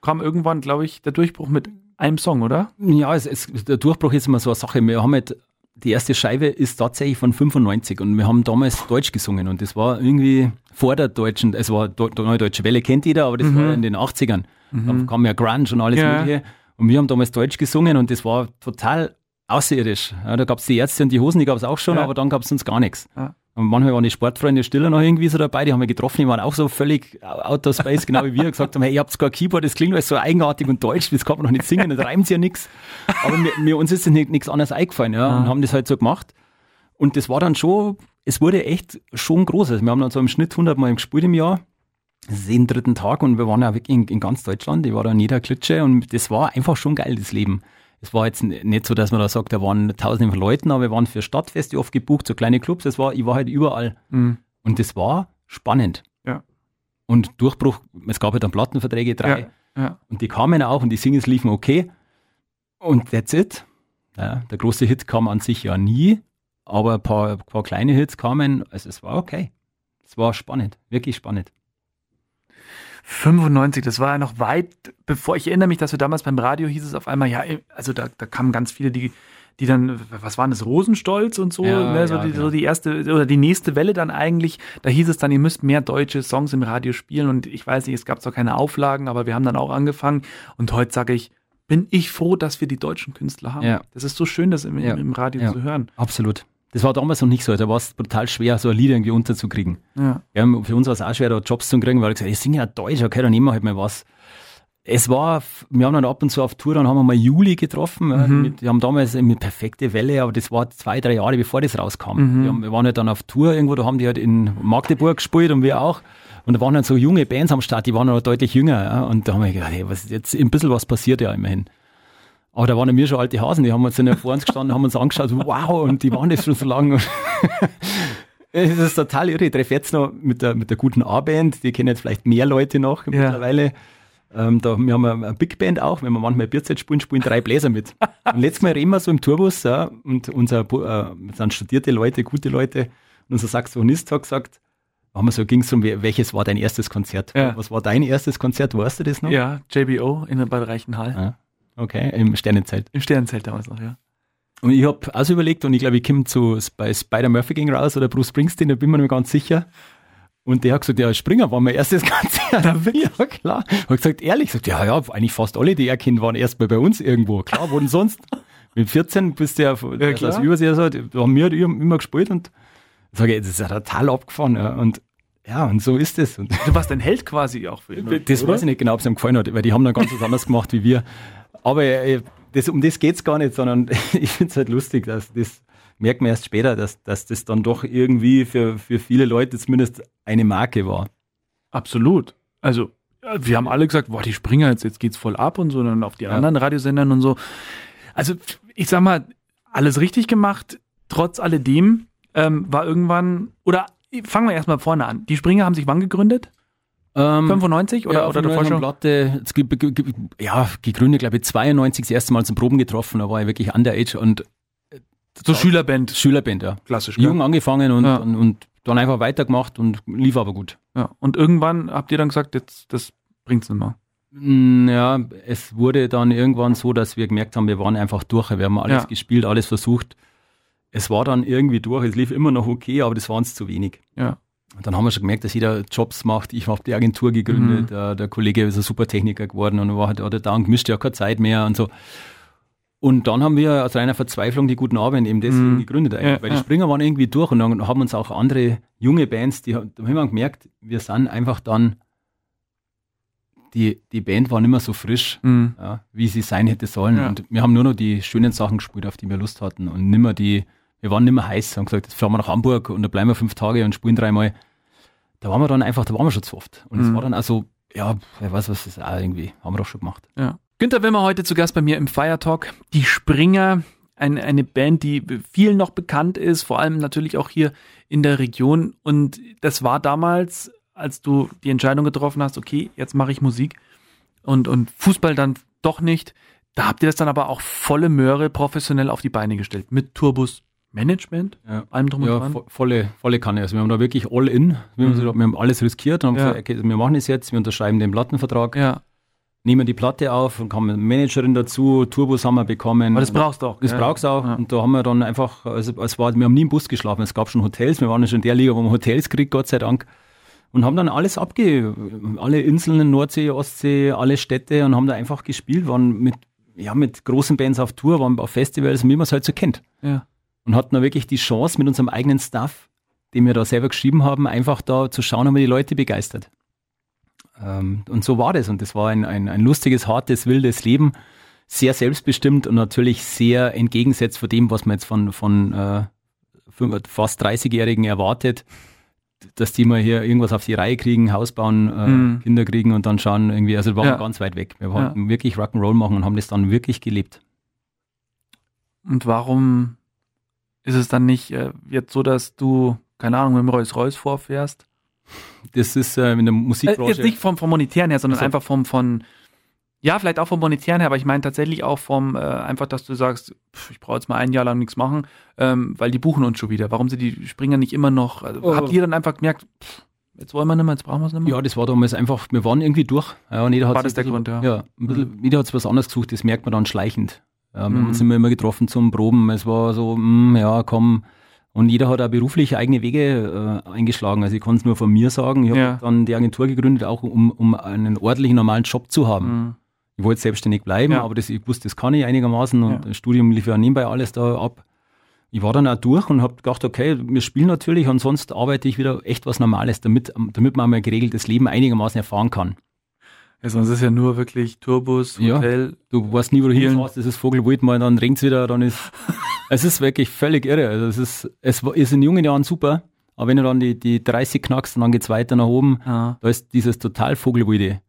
S2: kam irgendwann, glaube ich, der Durchbruch mit einem Song, oder?
S3: Ja, es, es, der Durchbruch ist immer so eine Sache. Wir haben halt, die erste Scheibe ist tatsächlich von 95 und wir haben damals Deutsch gesungen und das war irgendwie vor der deutschen, es war Do- Neue Deutsche Welle, kennt jeder, aber das
S2: Mhm.
S3: war in den 80ern. Da
S2: Mhm.
S3: kam ja Grunge und alles
S2: Ja.
S3: mögliche. Und wir haben damals Deutsch gesungen und das war total außerirdisch. Ja, da gab es die Ärzte und die Hosen, die gab es auch schon,
S2: Ja.
S3: aber dann gab es sonst gar nichts.
S2: Ja.
S3: Und manchmal waren die Sportfreunde Stiller noch irgendwie so dabei, die haben wir getroffen, die waren auch so völlig out of space, genau wie wir, gesagt haben, hey, ihr habt kein Keyboard, das klingt alles so eigenartig und deutsch, das kann man noch nicht singen, das reimt ja nichts. Aber mir, mir, uns ist nicht- nichts anderes eingefallen, ja,
S2: Ah.
S3: und haben das halt so gemacht. Und das war dann schon, es wurde echt schon groß. Also wir haben dann so im Schnitt 100 Mal gespielt im Jahr. Das ist jeden dritten Tag und wir waren ja wirklich in, in ganz Deutschland. Ich war da in jeder Klitsche und das war einfach schon geil, das Leben. Es war jetzt nicht so, dass man da sagt, da waren tausende von Leuten, aber wir waren für Stadtfeste oft gebucht, so kleine Clubs. Das war, ich war halt überall.
S2: Mhm.
S3: Und das war spannend.
S2: Ja.
S3: Und Durchbruch, es gab ja dann Plattenverträge, drei.
S2: Ja, ja.
S3: Und die kamen auch und die Singles liefen okay. Und that's it. Ja, der große Hit kam an sich ja nie, aber ein paar, ein paar kleine Hits kamen. Also es war okay. Es war spannend, wirklich spannend.
S2: 95, das war ja noch weit bevor, ich erinnere mich, dass wir damals beim Radio hieß es auf einmal, ja, also da, da kamen ganz viele, die, die dann, was waren das, Rosenstolz und so,
S3: Ja,
S2: ne, so,
S3: ja,
S2: die,
S3: genau.
S2: so die erste oder die nächste Welle dann eigentlich, da hieß es dann, ihr müsst mehr deutsche Songs im Radio spielen und ich weiß nicht, es gab zwar keine Auflagen, aber wir haben dann auch angefangen und heute sage ich, bin ich froh, dass wir die deutschen Künstler haben.
S3: Ja.
S2: Das ist so schön, das im, im Radio zu hören.
S3: Absolut. Das war damals noch nicht so. Da war es brutal schwer, so ein Lied irgendwie unterzukriegen.
S2: Ja.
S3: Ja, für uns war es auch schwer, da Jobs zu kriegen, weil ich gesagt ich singe ja Deutsch, okay, dann nehmen wir halt mal was. es war, wir haben dann ab und zu auf Tour, dann haben wir mal Juli getroffen. Mhm. Mit, wir haben damals eine perfekte Welle, aber das war zwei, drei Jahre bevor das rauskam. Mhm. Wir, haben, wir, waren halt dann auf Tour irgendwo, da haben die halt in Magdeburg gespielt und wir auch. Und da waren dann so junge Bands am Start, die waren noch deutlich jünger. Ja, und da haben wir gedacht, hey, was, jetzt ein bisschen was passiert ja immerhin. Aber da waren wir schon alte Hasen, die haben uns dann vor uns gestanden, haben uns angeschaut, wow, und die waren das schon so lange. Es ist total irre. Ich treffe jetzt noch mit der, mit der guten A-Band, die kennen jetzt vielleicht mehr Leute noch ja. mittlerweile. Ähm, da, wir haben eine Big Band auch, wenn wir manchmal Bierzeit spielen, spielen drei Bläser mit. Und letztes Mal reden wir so im Tourbus ja, und unser, äh, sind studierte Leute, gute Leute. Und unser Saxophonist hat gesagt, haben wir so, ging es um, welches war dein erstes Konzert? Ja. Was war dein erstes Konzert? Weißt du das noch?
S2: Ja, JBO in der Bad Reichenhall. Ja.
S3: Okay, im Sternenzelt.
S2: Im Sternenzelt damals noch, ja.
S3: Und ich habe also überlegt, und ich glaube, ich komme zu bei Spider Murphy ging raus oder Bruce Springsteen, da bin ich mir nicht ganz sicher. Und der hat gesagt, ja, Springer war mein erstes Konzert. ja, klar. Hat gesagt, ehrlich, gesagt, ja, ja, eigentlich fast alle, die er kennt, waren erst mal bei uns irgendwo. Klar, wo denn sonst? Mit 14 bist du ja, ja klar. aus Übersee, so, haben wir immer gespielt und sage ich, das ist ja total abgefahren. Ja. Und ja, und so ist es. Und
S2: du warst ein Held quasi auch für ihn.
S3: Das oder? weiß ich nicht genau, ob es ihm gefallen hat, weil die haben dann ganz was anderes gemacht wie wir. Aber äh, das, um das geht es gar nicht, sondern ich finde es halt lustig, dass das merkt man erst später, dass, dass das dann doch irgendwie für, für viele Leute zumindest eine Marke war.
S2: Absolut. Also, wir haben alle gesagt, boah, die Springer, jetzt, jetzt geht's voll ab und so, dann auf die ja. anderen Radiosendern und so. Also, ich sag mal, alles richtig gemacht. Trotz alledem ähm, war irgendwann, oder fangen wir erstmal vorne an. Die Springer haben sich wann gegründet? Ähm, 95 oder, ja, oder davor schon?
S3: Platte, ja, gegründet, glaube ich, 92 das erste Mal zum Proben getroffen, da war ich wirklich underage und
S2: so Schülerband.
S3: Schülerband, ja.
S2: Klassisch.
S3: Jung angefangen und, ja. und, und, dann einfach weitergemacht und lief aber gut.
S2: Ja. Und irgendwann habt ihr dann gesagt, jetzt, das bringt's nicht mehr.
S3: Mm, ja, es wurde dann irgendwann so, dass wir gemerkt haben, wir waren einfach durch. Wir haben alles ja. gespielt, alles versucht. Es war dann irgendwie durch. Es lief immer noch okay, aber das waren es zu wenig.
S2: Ja.
S3: Und dann haben wir schon gemerkt, dass jeder Jobs macht. Ich habe die Agentur gegründet, mhm. der, der, Kollege ist ein super Techniker geworden und war halt, hat da gemischt, ja keine Zeit mehr und so. Und dann haben wir aus reiner Verzweiflung die guten Abend eben deswegen mhm. gegründet ja, weil die Springer waren irgendwie durch und dann haben uns auch andere junge Bands, die da haben wir gemerkt, wir sind einfach dann, die, die Band war nicht mehr so frisch, mhm. ja, wie sie sein hätte sollen. Ja. Und wir haben nur noch die schönen Sachen gespielt, auf die wir Lust hatten und nimmer die, wir waren nicht mehr heiß, haben gesagt, jetzt fahren wir nach Hamburg und da bleiben wir fünf Tage und spielen dreimal. Da waren wir dann einfach, da waren wir schon zu oft. Und es mhm. war dann also, ja, wer weiß, was das auch irgendwie, haben wir doch schon gemacht.
S2: Ja. Günther Wimmer heute zu Gast bei mir im Fire Talk. Die Springer, ein, eine Band, die vielen noch bekannt ist, vor allem natürlich auch hier in der Region. Und das war damals, als du die Entscheidung getroffen hast, okay, jetzt mache ich Musik und, und Fußball dann doch nicht. Da habt ihr das dann aber auch volle Möhre professionell auf die Beine gestellt. Mit Turbus Management,
S3: ja. allem drum und ja, dran. volle, volle Kanne. Also wir haben da wirklich all in. Wir, mhm. haben, wir haben alles riskiert und haben ja. gesagt, okay, wir machen es jetzt, wir unterschreiben den Plattenvertrag.
S2: Ja
S3: nehmen die Platte auf und kommen eine Managerin dazu, Turbos haben wir bekommen.
S2: Aber das brauchst du auch.
S3: Das ja. brauchst du auch. Und da haben wir dann einfach, also es war, wir haben nie im Bus geschlafen, es gab schon Hotels, wir waren schon in der Liga, wo man Hotels kriegt, Gott sei Dank. Und haben dann alles abge, alle Inseln, Nordsee, Ostsee, alle Städte und haben da einfach gespielt, waren mit, ja, mit großen Bands auf Tour, waren auf Festivals, wie man es halt so kennt.
S2: Ja.
S3: Und hatten da wirklich die Chance mit unserem eigenen Stuff, den wir da selber geschrieben haben, einfach da zu schauen, ob man die Leute begeistert. Ähm, und so war das. Und das war ein, ein, ein lustiges, hartes, wildes Leben. Sehr selbstbestimmt und natürlich sehr entgegensetzt von dem, was man jetzt von, von äh, fast 30-Jährigen erwartet, dass die mal hier irgendwas auf die Reihe kriegen, Haus bauen, äh, mhm. Kinder kriegen und dann schauen irgendwie, also wir waren ja. ganz weit weg. Wir wollten ja. wirklich Rock'n'Roll machen und haben das dann wirklich gelebt.
S2: Und warum ist es dann nicht äh, jetzt so, dass du, keine Ahnung, mit dem Rolls-Royce vorfährst
S3: das ist äh, in der Musikbranche.
S2: Jetzt nicht vom, vom Monetären her, sondern also. einfach vom, von, ja, vielleicht auch vom Monetären her, aber ich meine tatsächlich auch vom, äh, einfach, dass du sagst, pff, ich brauche jetzt mal ein Jahr lang nichts machen, ähm, weil die buchen uns schon wieder. Warum sind die Springer nicht immer noch? Also, oh. Habt ihr dann einfach gemerkt, pff, jetzt wollen wir nicht mehr, jetzt brauchen wir es nicht mehr?
S3: Ja, das war damals einfach, wir waren irgendwie durch. Ja, und jeder
S2: war das der bisschen, Grund, ja?
S3: Ja, ein bisschen, mhm. jeder hat was anderes gesucht, das merkt man dann schleichend. Wir mhm. haben uns immer, getroffen zum Proben. Es war so, mh, hm, ja, komm, und jeder hat auch beruflich eigene Wege äh, eingeschlagen. Also ich kann es nur von mir sagen. Ich habe ja. dann die Agentur gegründet, auch um, um einen ordentlichen, normalen Job zu haben. Mhm. Ich wollte selbstständig bleiben, ja. aber das, ich wusste, das kann ich einigermaßen und ja. das Studium lief ja nebenbei alles da ab. Ich war dann auch durch und habe gedacht, okay, wir spielen natürlich und sonst arbeite ich wieder echt was Normales, damit, damit man mal geregeltes Leben einigermaßen erfahren kann.
S2: Ja, sonst ist ja nur wirklich Turbus,
S3: Ja.
S2: Hotel.
S3: Du weißt nie, wo du
S2: Vielen-
S3: hinfährst, es ist Vogelwild mal, dann es wieder, dann ist, es ist wirklich völlig irre. Also es ist, es ist in jungen Jahren super, aber wenn du dann die, die 30 knackst und dann geht's weiter nach oben,
S2: Ja.
S3: da ist dieses total Vogelwilde.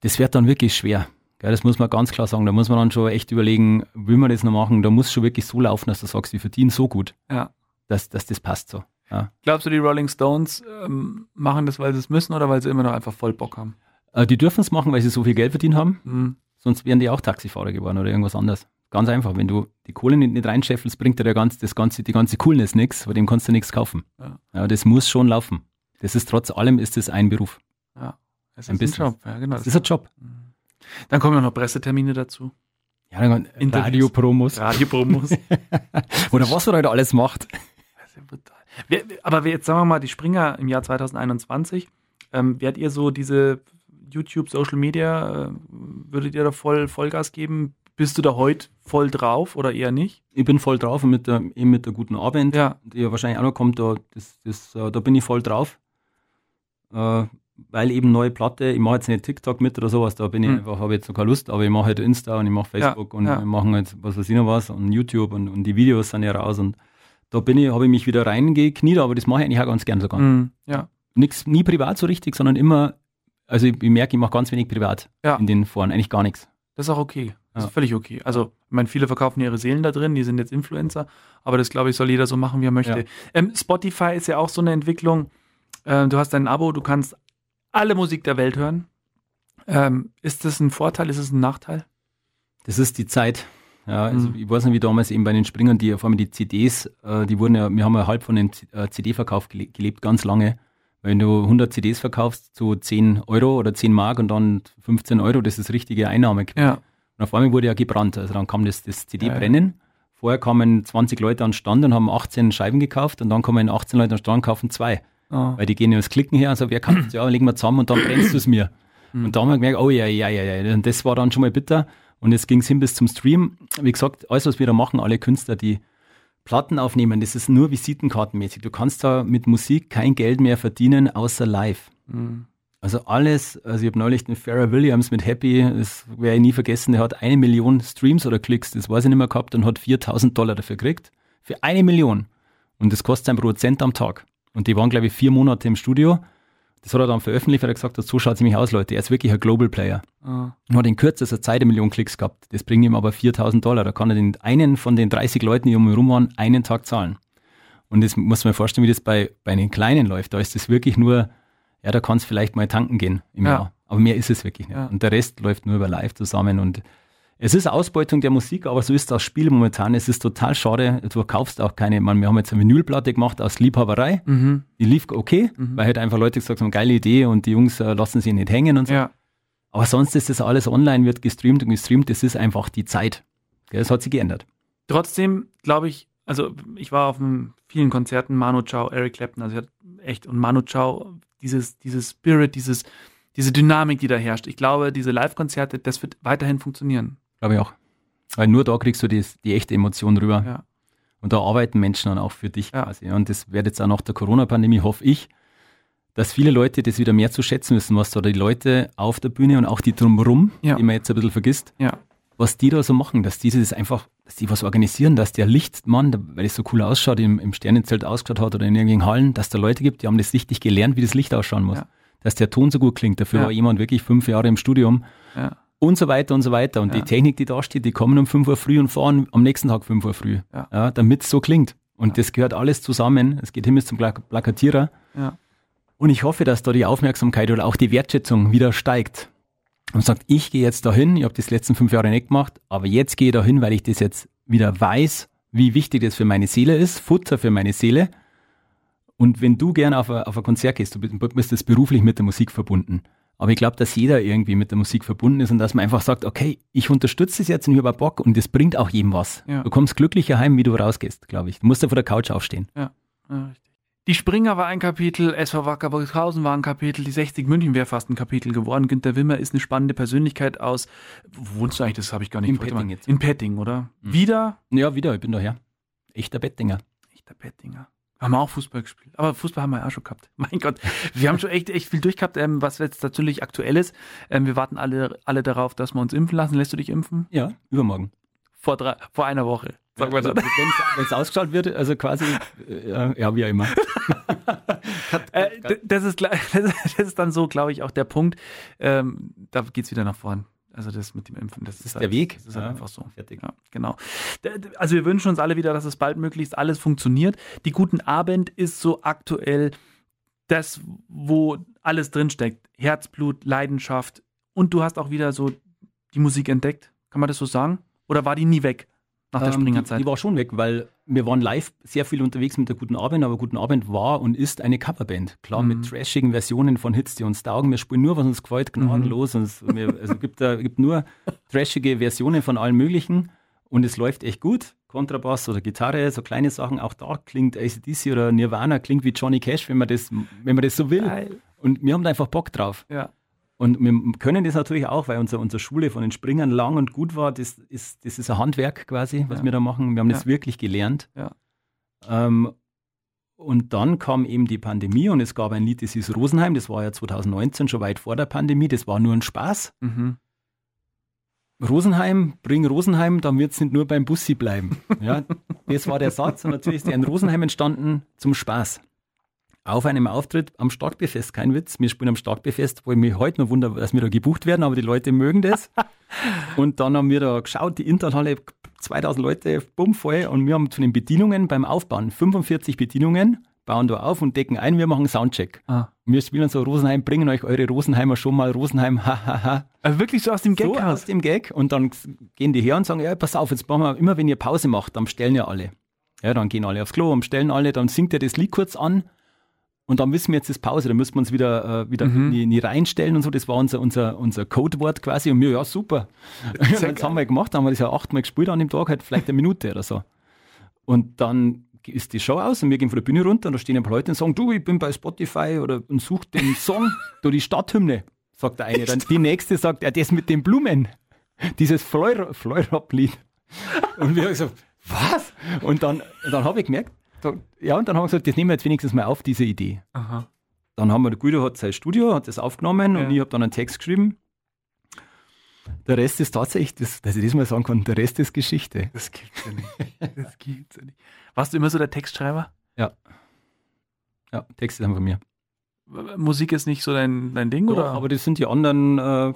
S3: Das wird dann wirklich schwer. Gell, das muss man ganz klar sagen. Da muss man dann schon echt überlegen, will man das noch machen? Da muss schon wirklich so laufen, dass du sagst, die verdienen so gut,
S2: ja.
S3: dass, dass das passt so. Ja.
S2: Glaubst du, die Rolling Stones ähm, machen das, weil sie es müssen oder weil sie immer noch einfach voll Bock haben?
S3: Äh, Die dürfen es machen, weil sie so viel Geld verdient haben.
S2: Hm.
S3: Sonst wären die auch Taxifahrer geworden oder irgendwas anderes. Ganz einfach. Wenn du die Kohle nicht, nicht reinscheffelst, bringt dir der ganze, das ganze, die ganze Coolness nichts, bei dem kannst du nichts kaufen.
S2: Ja.
S3: Ja. das muss schon laufen. Das ist trotz allem ist es ein Beruf.
S2: Ja. Es
S3: Ein
S2: ist ein
S3: Business.
S2: Job. Ja, genau.
S3: Das ist ein Job.
S2: Dann kommen ja noch Pressetermine dazu.
S3: Ja, dann. Radiopromos.
S2: Radiopromos.
S3: Oder was er heute alles macht.
S2: Das ist ja brutal. Wer, aber jetzt sagen wir mal, die Springer im Jahr 2021, ähm, werdet ihr so diese YouTube, Social Media, äh, würdet ihr da voll Vollgas geben? Bist du da heute voll drauf oder eher nicht?
S3: Ich bin voll drauf und mit der, eben mit der guten Abend,
S2: Ja.
S3: die ja wahrscheinlich auch noch kommt, da, das, das, äh, da bin ich voll drauf. Äh, weil eben neue Platte, ich mache jetzt nicht TikTok mit oder sowas, da bin ich
S2: Hm.
S3: einfach, habe jetzt noch keine Lust, aber ich mache halt Insta und ich mache Facebook und
S2: ja.
S3: wir machen jetzt was weiß ich noch was und YouTube und, und die Videos sind ja raus und da bin ich, habe ich mich wieder reingekniet, aber das mache ich eigentlich auch ganz gern sogar.
S2: Mhm. Ja.
S3: Nix, nie privat so richtig, sondern immer, also ich, ich merke, ich mache ganz wenig privat
S2: Ja.
S3: in den Foren, eigentlich gar nichts.
S2: Das ist auch okay. Das
S3: Ja.
S2: ist völlig okay. Also, ich meine, viele verkaufen ihre Seelen da drin, die sind jetzt Influencer, aber das, glaube ich, soll jeder so machen, wie er möchte.
S3: Ja.
S2: Ähm, Spotify ist ja auch so eine Entwicklung. Ähm, du hast ein Abo, du kannst alle Musik der Welt hören. Ähm, ist das ein Vorteil, ist es ein Nachteil?
S3: Das ist die Zeit. Ja, also
S2: Mhm.
S3: ich weiß nicht, wie damals eben bei den Springern, die vor allem die CDs, äh, die wurden ja, wir haben ja halb von dem äh, CD-Verkauf gele gelebt, ganz lange. Wenn du 100 CDs verkaufst zu 10 Euro oder 10 Mark und dann 15 Euro, das ist richtige Einnahmequelle.
S2: Ja.
S3: Und auf einmal wurde ja gebrannt. Also dann kam das, das CD
S2: Ja.
S3: Vorher kamen 20 Leute an den Stand und haben 18 Scheiben gekauft und dann kommen 18 Leute an den Stand und kaufen zwei.
S2: Oh.
S3: Weil die gehen ja das Klicken her und sagen, wer kauft Ja, legen wir zusammen und dann brennst du es mir.
S2: Mhm.
S3: Und da haben wir gemerkt, oh ja, ja, ja, ja. Und das war dann schon mal bitter. Und jetzt ging es hin bis zum Stream. Wie gesagt, alles, was wir da machen, alle Künstler, die Platten aufnehmen, das ist nur visitenkartenmäßig. Du kannst da mit Musik kein Geld mehr verdienen, außer live.
S2: Mhm.
S3: Also alles, also ich habe neulich den Pharrell Williams mit Happy, das werde ich nie vergessen, der hat eine Million Streams oder Klicks, das weiß ich nicht mehr gehabt und hat 4000 Dollar dafür gekriegt. Für eine Million. Und das kostet ein Produzent am Tag. Und die waren, glaube ich, vier Monate im Studio. Das hat er dann veröffentlicht, weil er gesagt hat, so schaut es nämlich aus, Leute. Er ist wirklich ein Global Player.
S2: Oh.
S3: Und hat in kürzester Zeit eine Million Klicks gehabt. Das bringt ihm aber 4000 Dollar. Da kann er den einen von den 30 Leuten, die um ihn rum waren, einen Tag zahlen. Und das muss man sich vorstellen, wie das bei, bei den Kleinen läuft. Da ist das wirklich nur, ja, da kannst vielleicht mal tanken gehen im
S2: Ja.
S3: Jahr. Aber mehr ist es wirklich nicht.
S2: Ja.
S3: Und der Rest läuft nur über live zusammen. Und es ist Ausbeutung der Musik, aber so ist das Spiel momentan. Es ist total schade. Du kaufst auch keine, man, wir haben jetzt eine Vinylplatte gemacht aus Liebhaberei.
S2: Mhm.
S3: Die lief okay, weil halt einfach Leute gesagt haben, geile Idee und die Jungs äh, lassen sich nicht hängen und so.
S2: Ja.
S3: Aber sonst ist das alles online, wird gestreamt und gestreamt. Das ist einfach die Zeit. Das hat sich geändert.
S2: Trotzdem glaube ich, also ich war auf vielen Konzerten, Manu Chao, Eric Clapton, also echt, und Manu Chao, dieses, dieses Spirit, dieses, diese Dynamik, die da herrscht. Ich glaube, diese Live-Konzerte, das wird weiterhin funktionieren.
S3: Glaube ich auch. Weil nur da kriegst du die, die echte Emotion rüber.
S2: Ja.
S3: Und da arbeiten Menschen dann auch für dich
S2: Ja.
S3: quasi. Und das wird jetzt auch nach der Corona-Pandemie, hoffe ich, dass viele Leute das wieder mehr zu schätzen wissen, was da die Leute auf der Bühne und auch die drumherum,
S2: Ja.
S3: die man jetzt ein bisschen vergisst,
S2: Ja.
S3: was die da so machen, dass die das einfach, dass die was organisieren, dass der Lichtmann, weil es so cool ausschaut, im, im Sternenzelt ausgeschaut hat oder in irgendwelchen Hallen, dass da Leute gibt, die haben das richtig gelernt, wie das Licht ausschauen muss. Dass der Ton so gut klingt. Dafür war jemand wirklich fünf Jahre im Studium
S2: Ja.
S3: Und so weiter und so weiter. Und
S2: Ja.
S3: die Technik, die da steht, die kommen um 5 Uhr früh und fahren am nächsten Tag 5 Uhr früh,
S2: Ja.
S3: ja. damit es so klingt. Und das gehört alles zusammen. Es geht hin bis zum Plak Plakatierer.
S2: Ja.
S3: Und ich hoffe, dass da die Aufmerksamkeit oder auch die Wertschätzung wieder steigt. Und sagt, ich gehe jetzt dahin, ich habe das letzten fünf Jahre nicht gemacht, aber jetzt gehe ich dahin, weil ich das jetzt wieder weiß, wie wichtig das für meine Seele ist, Futter für meine Seele. Und wenn du gerne auf ein, auf ein Konzert gehst, du bist, bist das beruflich mit der Musik verbunden. Aber ich glaube, dass jeder irgendwie mit der Musik verbunden ist und dass man einfach sagt, okay, ich unterstütze das jetzt und ich habe Bock und das bringt auch jedem was.
S2: Ja.
S3: Du kommst glücklicher heim, wie du rausgehst, glaube ich. Du musst ja von der Couch aufstehen.
S2: Ja, richtig. Die Springer war ein Kapitel, SV Wacker Burghausen war ein Kapitel, die 60 München wäre fast ein Kapitel geworden. Günter Wimmer ist eine spannende Persönlichkeit aus. Wo wohnst du eigentlich? Das habe ich gar nicht
S3: In. Petting jetzt.
S2: In Petting, oder?
S3: Mhm.
S2: Wieder?
S3: Ja, wieder, ich bin daher. Echter Bettinger.
S2: Echter Pettinger. Haben wir auch Fußball gespielt. Aber Fußball haben wir ja auch schon gehabt. Mein Gott, wir haben schon echt, echt viel durchgehabt, ähm, was jetzt natürlich aktuell ist. Ähm, wir warten alle, alle darauf, dass wir uns impfen lassen. Lässt du dich impfen?
S3: Ja, übermorgen.
S2: Vor, drei, vor einer Woche.
S3: Sag mal also, Wenn es ausgeschaut wird, also quasi, äh, ja, wie auch immer.
S2: äh, das, ist, das ist dann so, glaube ich, auch der Punkt. Ähm, da geht's wieder nach vorn. Also das mit dem Impfen, das,
S3: das ist halt, der Weg.
S2: Das ist halt ja, einfach so. Fertig. Ja, genau. Also wir wünschen uns alle wieder, dass es bald möglichst alles funktioniert. Die Guten Abend ist so aktuell das, wo alles drinsteckt. Herzblut, Leidenschaft. Und du hast auch wieder so die Musik entdeckt. Kann man das so sagen? Oder war die nie weg? Nach der Springerzeit?
S3: Ähm, die, die, war schon weg, weil wir waren live sehr viel unterwegs mit der Guten Abend, aber Guten Abend war und ist eine Coverband. Klar, mhm. mit trashigen Versionen von Hits, die uns taugen. Wir spielen nur, was uns gefällt, gnadenlos. Mhm. Es also gibt, da, gibt nur trashige Versionen von allen möglichen und es läuft echt gut. Kontrabass oder Gitarre, so kleine Sachen. Auch da klingt ACDC oder Nirvana, klingt wie Johnny Cash, wenn man das, wenn man das so will. Geil. Und wir haben da einfach Bock drauf.
S2: Ja.
S3: Und wir können das natürlich auch, weil unsere, unsere Schule von den Springern lang und gut war. Das ist, das ist ein Handwerk quasi, was ja. wir da machen. Wir haben ja. das wirklich gelernt.
S2: Ja.
S3: Ähm, und dann kam eben die Pandemie und es gab ein Lied, das hieß Rosenheim. Das war ja 2019, schon weit vor der Pandemie. Das war nur ein Spaß.
S2: Mhm.
S3: Rosenheim, bring Rosenheim, dann wird es nicht nur beim Bussi bleiben. Ja, das war der Satz. Und natürlich ist der in Rosenheim entstanden zum Spaß auf einem Auftritt am Starkbefest, kein Witz. Wir spielen am Starkbefest, wo ich mich heute noch wundere, dass wir da gebucht werden, aber die Leute mögen das. und dann haben wir da geschaut, die Internhalle, 2000 Leute, bumm voll. Und wir haben von den Bedienungen beim Aufbauen 45 Bedienungen, bauen da auf und decken ein, wir machen Soundcheck. Ah. Wir spielen so Rosenheim, bringen euch eure Rosenheimer schon mal Rosenheim, hahaha.
S2: also wirklich so aus dem Gag
S3: so aus dem Gag. Und dann gehen die her und sagen, ja, pass auf, jetzt machen wir, immer wenn ihr Pause macht, dann stellen ja alle. Ja, dann gehen alle aufs Klo und stellen alle, dann singt er das Lied kurz an und dann wissen wir jetzt das Pause, da müssen wir uns wieder, äh, wieder mhm. nie, nie reinstellen und so. Das war unser, unser, unser Codewort quasi. Und wir, ja, super. das haben wir gemacht, haben wir das ja achtmal gespielt an dem Tag, halt vielleicht eine Minute oder so. Und dann ist die Show aus und wir gehen von der Bühne runter und da stehen ein paar Leute und sagen, du, ich bin bei Spotify oder und such den Song, da die Stadthymne, sagt der eine. Dann die nächste sagt, ja, das mit den Blumen, dieses Fleurop-Lied. Und wir haben gesagt, was? Und dann, dann habe ich gemerkt, ja, und dann haben wir gesagt, das nehmen wir jetzt wenigstens mal auf, diese Idee.
S2: Aha.
S3: Dann haben wir, der Guido hat sein Studio, hat das aufgenommen ja. und ich habe dann einen Text geschrieben. Der Rest ist tatsächlich, das, dass ich das mal sagen kann, der Rest ist Geschichte.
S2: Das gibt's ja nicht. Das gibt's ja nicht. Warst du immer so der Textschreiber?
S3: Ja. Ja, Texte sind von mir.
S2: Musik ist nicht so dein, dein Ding,
S3: ja,
S2: oder?
S3: aber das sind die anderen, äh,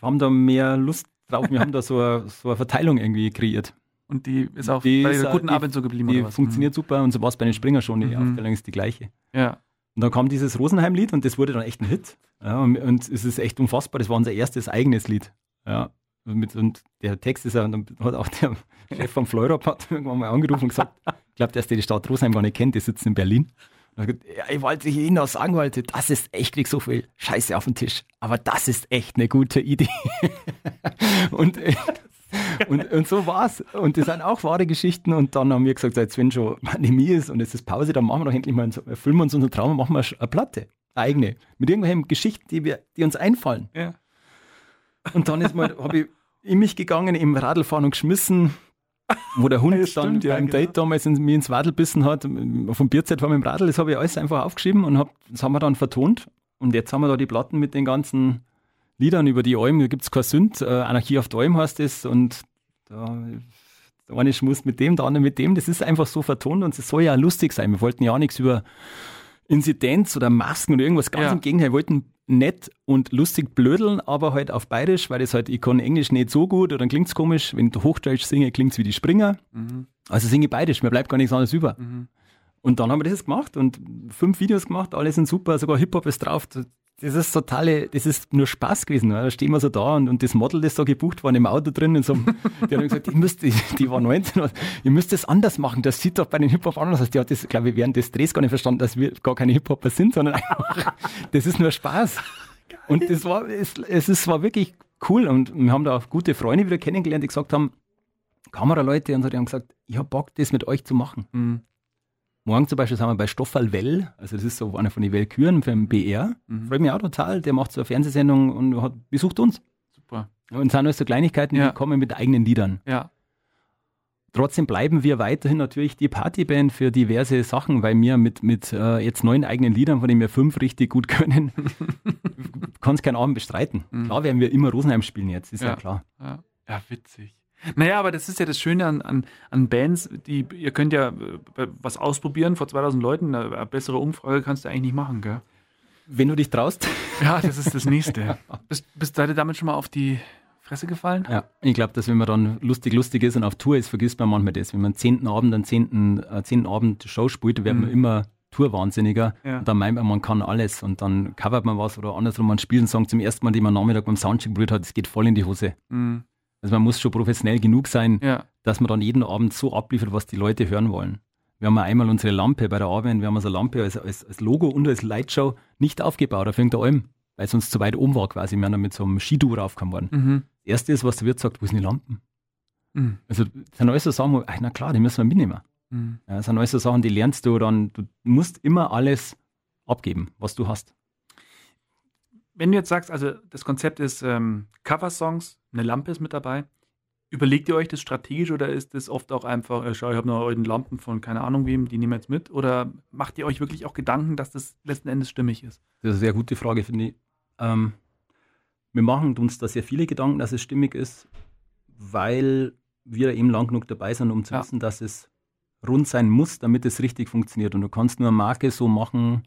S3: haben da mehr Lust drauf. Wir haben da so eine, so eine Verteilung irgendwie kreiert.
S2: Und die ist auch die bei der guten Abend so geblieben.
S3: Die funktioniert mhm. super und so war es bei den Springer schon. Die mhm. Aufteilung ist die gleiche.
S2: Ja.
S3: Und dann kam dieses Rosenheim-Lied und das wurde dann echt ein Hit. Ja, und, und, es ist echt unfassbar. Das war unser erstes eigenes Lied. Ja. Und, mit, und der Text ist ja, und dann hat auch der Chef vom Fleurop hat irgendwann mal angerufen und gesagt, ich glaube, dass der die Stadt Rosenheim gar nicht kennt, die sitzen in Berlin. Und gesagt, ja, ich wollte Ihnen noch sagen wollte, das ist echt, krieg so viel Scheiße auf den Tisch. Aber das ist echt eine gute Idee. und und, und so war's. Und das sind auch wahre Geschichten. Und dann haben wir gesagt, jetzt wenn schon Pandemie ist und es ist Pause, dann machen wir doch endlich mal, erfüllen wir uns unseren Traum und machen wir eine Platte. Eigene. Mit irgendwelchen Geschichten, die, wir, die uns einfallen.
S2: Ja.
S3: Und dann ist mal, habe ich in mich gegangen, im Radlfahren und geschmissen, wo der Hund ja, dann ja, beim genau. Date damals in, mir ins Wadel bissen hat, dem Bierzeit war mit dem Radl, das habe ich alles einfach aufgeschrieben und hab, das haben wir dann vertont. Und jetzt haben wir da die Platten mit den ganzen Liedern über die Alm, da gibt es kein Sünd, äh, Anarchie auf der Alm heißt es und da, der eine schmust mit dem, der andere mit dem, das ist einfach so vertont und es soll ja lustig sein. Wir wollten ja auch nichts über Inzidenz oder Masken oder irgendwas, ganz ja. im Gegenteil, wir wollten nett und lustig blödeln, aber halt auf Bayerisch, weil das halt, ich kann Englisch nicht so gut oder dann klingt es komisch, wenn ich Hochdeutsch singe, klingt es wie die Springer. Mhm. Also singe ich Bayerisch, mir bleibt gar nichts anderes über. Mhm. Und dann haben wir das gemacht und fünf Videos gemacht, alle sind super, sogar Hip-Hop ist drauf das ist totale, das ist nur Spaß gewesen. Da stehen wir so da und, und das Model, das da gebucht war, im Auto drin, in so die hat gesagt, ich müsst, die, die war 19, ihr müsst das anders machen. Das sieht doch bei den Hip-Hop anders aus. Die hat das, glaube ich, während des Drehs gar nicht verstanden, dass wir gar keine Hip-Hopper sind, sondern einfach, das ist nur Spaß. Und das war, es, es ist, war wirklich cool und wir haben da auch gute Freunde wieder kennengelernt, die gesagt haben, Kameraleute und so, die haben gesagt, ich hab Bock, das mit euch zu machen. Mhm. Morgen zum Beispiel sind wir bei Stoffel Well, also das ist so einer von den Wellküren für den BR. Mhm. Freut mich auch total. Der macht so eine Fernsehsendung und hat, besucht uns.
S2: Super.
S3: Und sind alles so Kleinigkeiten, ja. die kommen mit eigenen Liedern.
S2: Ja.
S3: trotzdem bleiben wir weiterhin natürlich die Partyband für diverse Sachen, weil wir mit, mit äh, jetzt neun eigenen Liedern, von denen wir fünf richtig gut können, kannst keinen Abend bestreiten. Mhm. Klar werden wir immer Rosenheim spielen jetzt, ist ja, ja klar.
S2: Ja. ja, witzig. Naja, aber das ist ja das Schöne an, an, an Bands, die, ihr könnt ja äh, was ausprobieren vor 2000 Leuten, eine bessere Umfrage kannst du eigentlich nicht machen, gell?
S3: Wenn du dich traust.
S2: Ja, das ist das Nächste. bist, bist du damit schon mal auf die Fresse gefallen?
S3: Ja, ich glaube, dass wenn man dann lustig, lustig ist und auf Tour ist, vergisst man manchmal das. Wenn man zehnten Abend, einen zehnten, äh, zehnten Abend Show spielt, wird mhm. man immer Tourwahnsinniger. Ja. Und dann meint man, man kann alles. Und dann covert man was oder andersrum, man spielt einen Song zum ersten Mal, den man am Nachmittag beim Soundcheck berührt hat, es geht voll in die Hose. Mhm. Also man muss schon professionell genug sein, ja. dass man dann jeden Abend so abliefert, was die Leute hören wollen. Wir haben einmal unsere Lampe bei der Arbeit, wir haben unsere Lampe als, als, als Logo und als Lightshow nicht aufgebaut auf irgendeiner Alm, weil es uns zu weit oben war quasi. Wir haben dann mit so einem Skidu raufgekommen worden. Mhm. Das erste ist, was der Wirt sagt, wo sind die Lampen? Mhm. Also das sind alles so Sachen, wo, ach, na klar, die müssen wir mitnehmen. Mhm. Ja, das sind alles so Sachen, die lernst du dann, du musst immer alles abgeben, was du hast.
S2: Wenn du jetzt sagst, also das Konzept ist ähm, Cover-Songs, eine Lampe ist mit dabei, Überlegt ihr euch das strategisch oder ist das oft auch einfach, äh, schau, ich habe noch eure Lampen von keine Ahnung wem, die nehmen wir jetzt mit? Oder macht ihr euch wirklich auch Gedanken, dass das letzten Endes stimmig ist?
S3: Das ist eine sehr gute Frage, finde ich. Ähm, wir machen uns da sehr viele Gedanken, dass es stimmig ist, weil wir eben lang genug dabei sind, um zu ja. wissen, dass es rund sein muss, damit es richtig funktioniert. Und du kannst nur eine Marke so machen.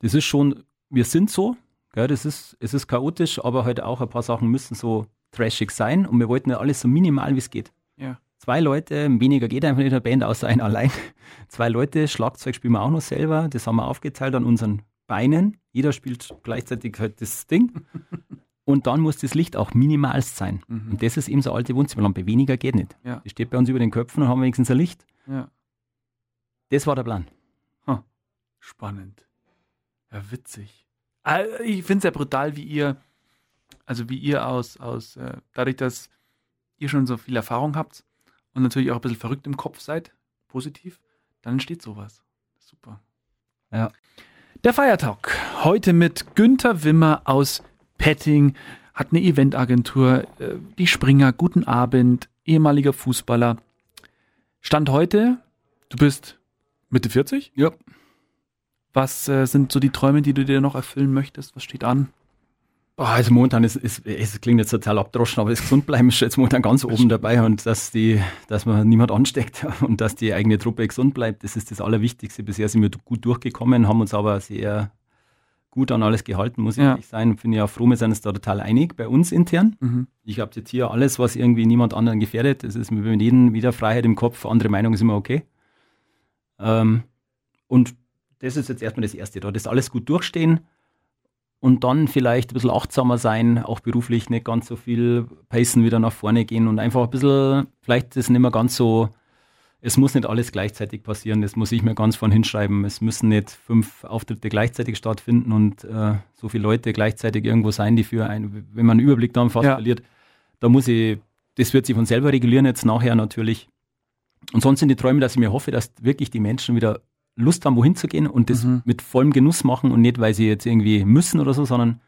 S3: Das ist schon, wir sind so, gell, das ist, es ist chaotisch, aber halt auch ein paar Sachen müssen so trashig sein und wir wollten ja alles so minimal wie es geht. Ja. Zwei Leute, weniger geht einfach nicht in der Band, außer ein allein. Zwei Leute, Schlagzeug spielen wir auch noch selber, das haben wir aufgeteilt an unseren Beinen. Jeder spielt gleichzeitig halt das Ding. Und dann muss das Licht auch minimalst sein. Mhm. Und das ist eben so eine alte Wohnzimmerlampe. Weniger geht nicht. Ja. Die steht bei uns über den Köpfen und haben wenigstens ein Licht. Ja. Das war der Plan.
S2: Huh. Spannend. Ja, witzig. Ah, ich finde es ja brutal, wie ihr also wie ihr aus, aus äh, dadurch, dass ihr schon so viel Erfahrung habt und natürlich auch ein bisschen verrückt im Kopf seid, positiv, dann entsteht sowas. Super. Ja. Der Feiertag. Heute mit Günther Wimmer aus Petting, hat eine Eventagentur, äh, die Springer, guten Abend, ehemaliger Fußballer. Stand heute, du bist Mitte 40?
S3: Ja.
S2: Was äh, sind so die Träume, die du dir noch erfüllen möchtest? Was steht an?
S3: Oh, also momentan ist, ist, es klingt jetzt total abdroschen, aber das Gesundbleiben ist jetzt momentan ganz oben dabei und dass die, dass man niemand ansteckt und dass die eigene Truppe gesund bleibt, das ist das Allerwichtigste. Bisher sind wir gut durchgekommen, haben uns aber sehr gut an alles gehalten, muss ich ja. ehrlich sein. Finde ich auch froh, wir sind uns da total einig bei uns intern. Mhm. Ich akzeptiere alles, was irgendwie niemand anderen gefährdet. Das ist mit jedem wieder Freiheit im Kopf, andere Meinung ist immer okay. Ähm, und das ist jetzt erstmal das Erste. Da das alles gut durchstehen und dann vielleicht ein bisschen achtsamer sein, auch beruflich nicht ganz so viel pacen, wieder nach vorne gehen und einfach ein bisschen, vielleicht ist es nicht mehr ganz so, es muss nicht alles gleichzeitig passieren, das muss ich mir ganz vorne hinschreiben. Es müssen nicht fünf Auftritte gleichzeitig stattfinden und äh, so viele Leute gleichzeitig irgendwo sein, die für ein, wenn man einen Überblick dann fast ja. verliert, da muss ich, das wird sich von selber regulieren jetzt nachher natürlich. Und sonst sind die Träume, dass ich mir hoffe, dass wirklich die Menschen wieder Lust haben, wohin zu gehen und das mhm. mit vollem Genuss machen und nicht, weil sie jetzt irgendwie müssen oder so, sondern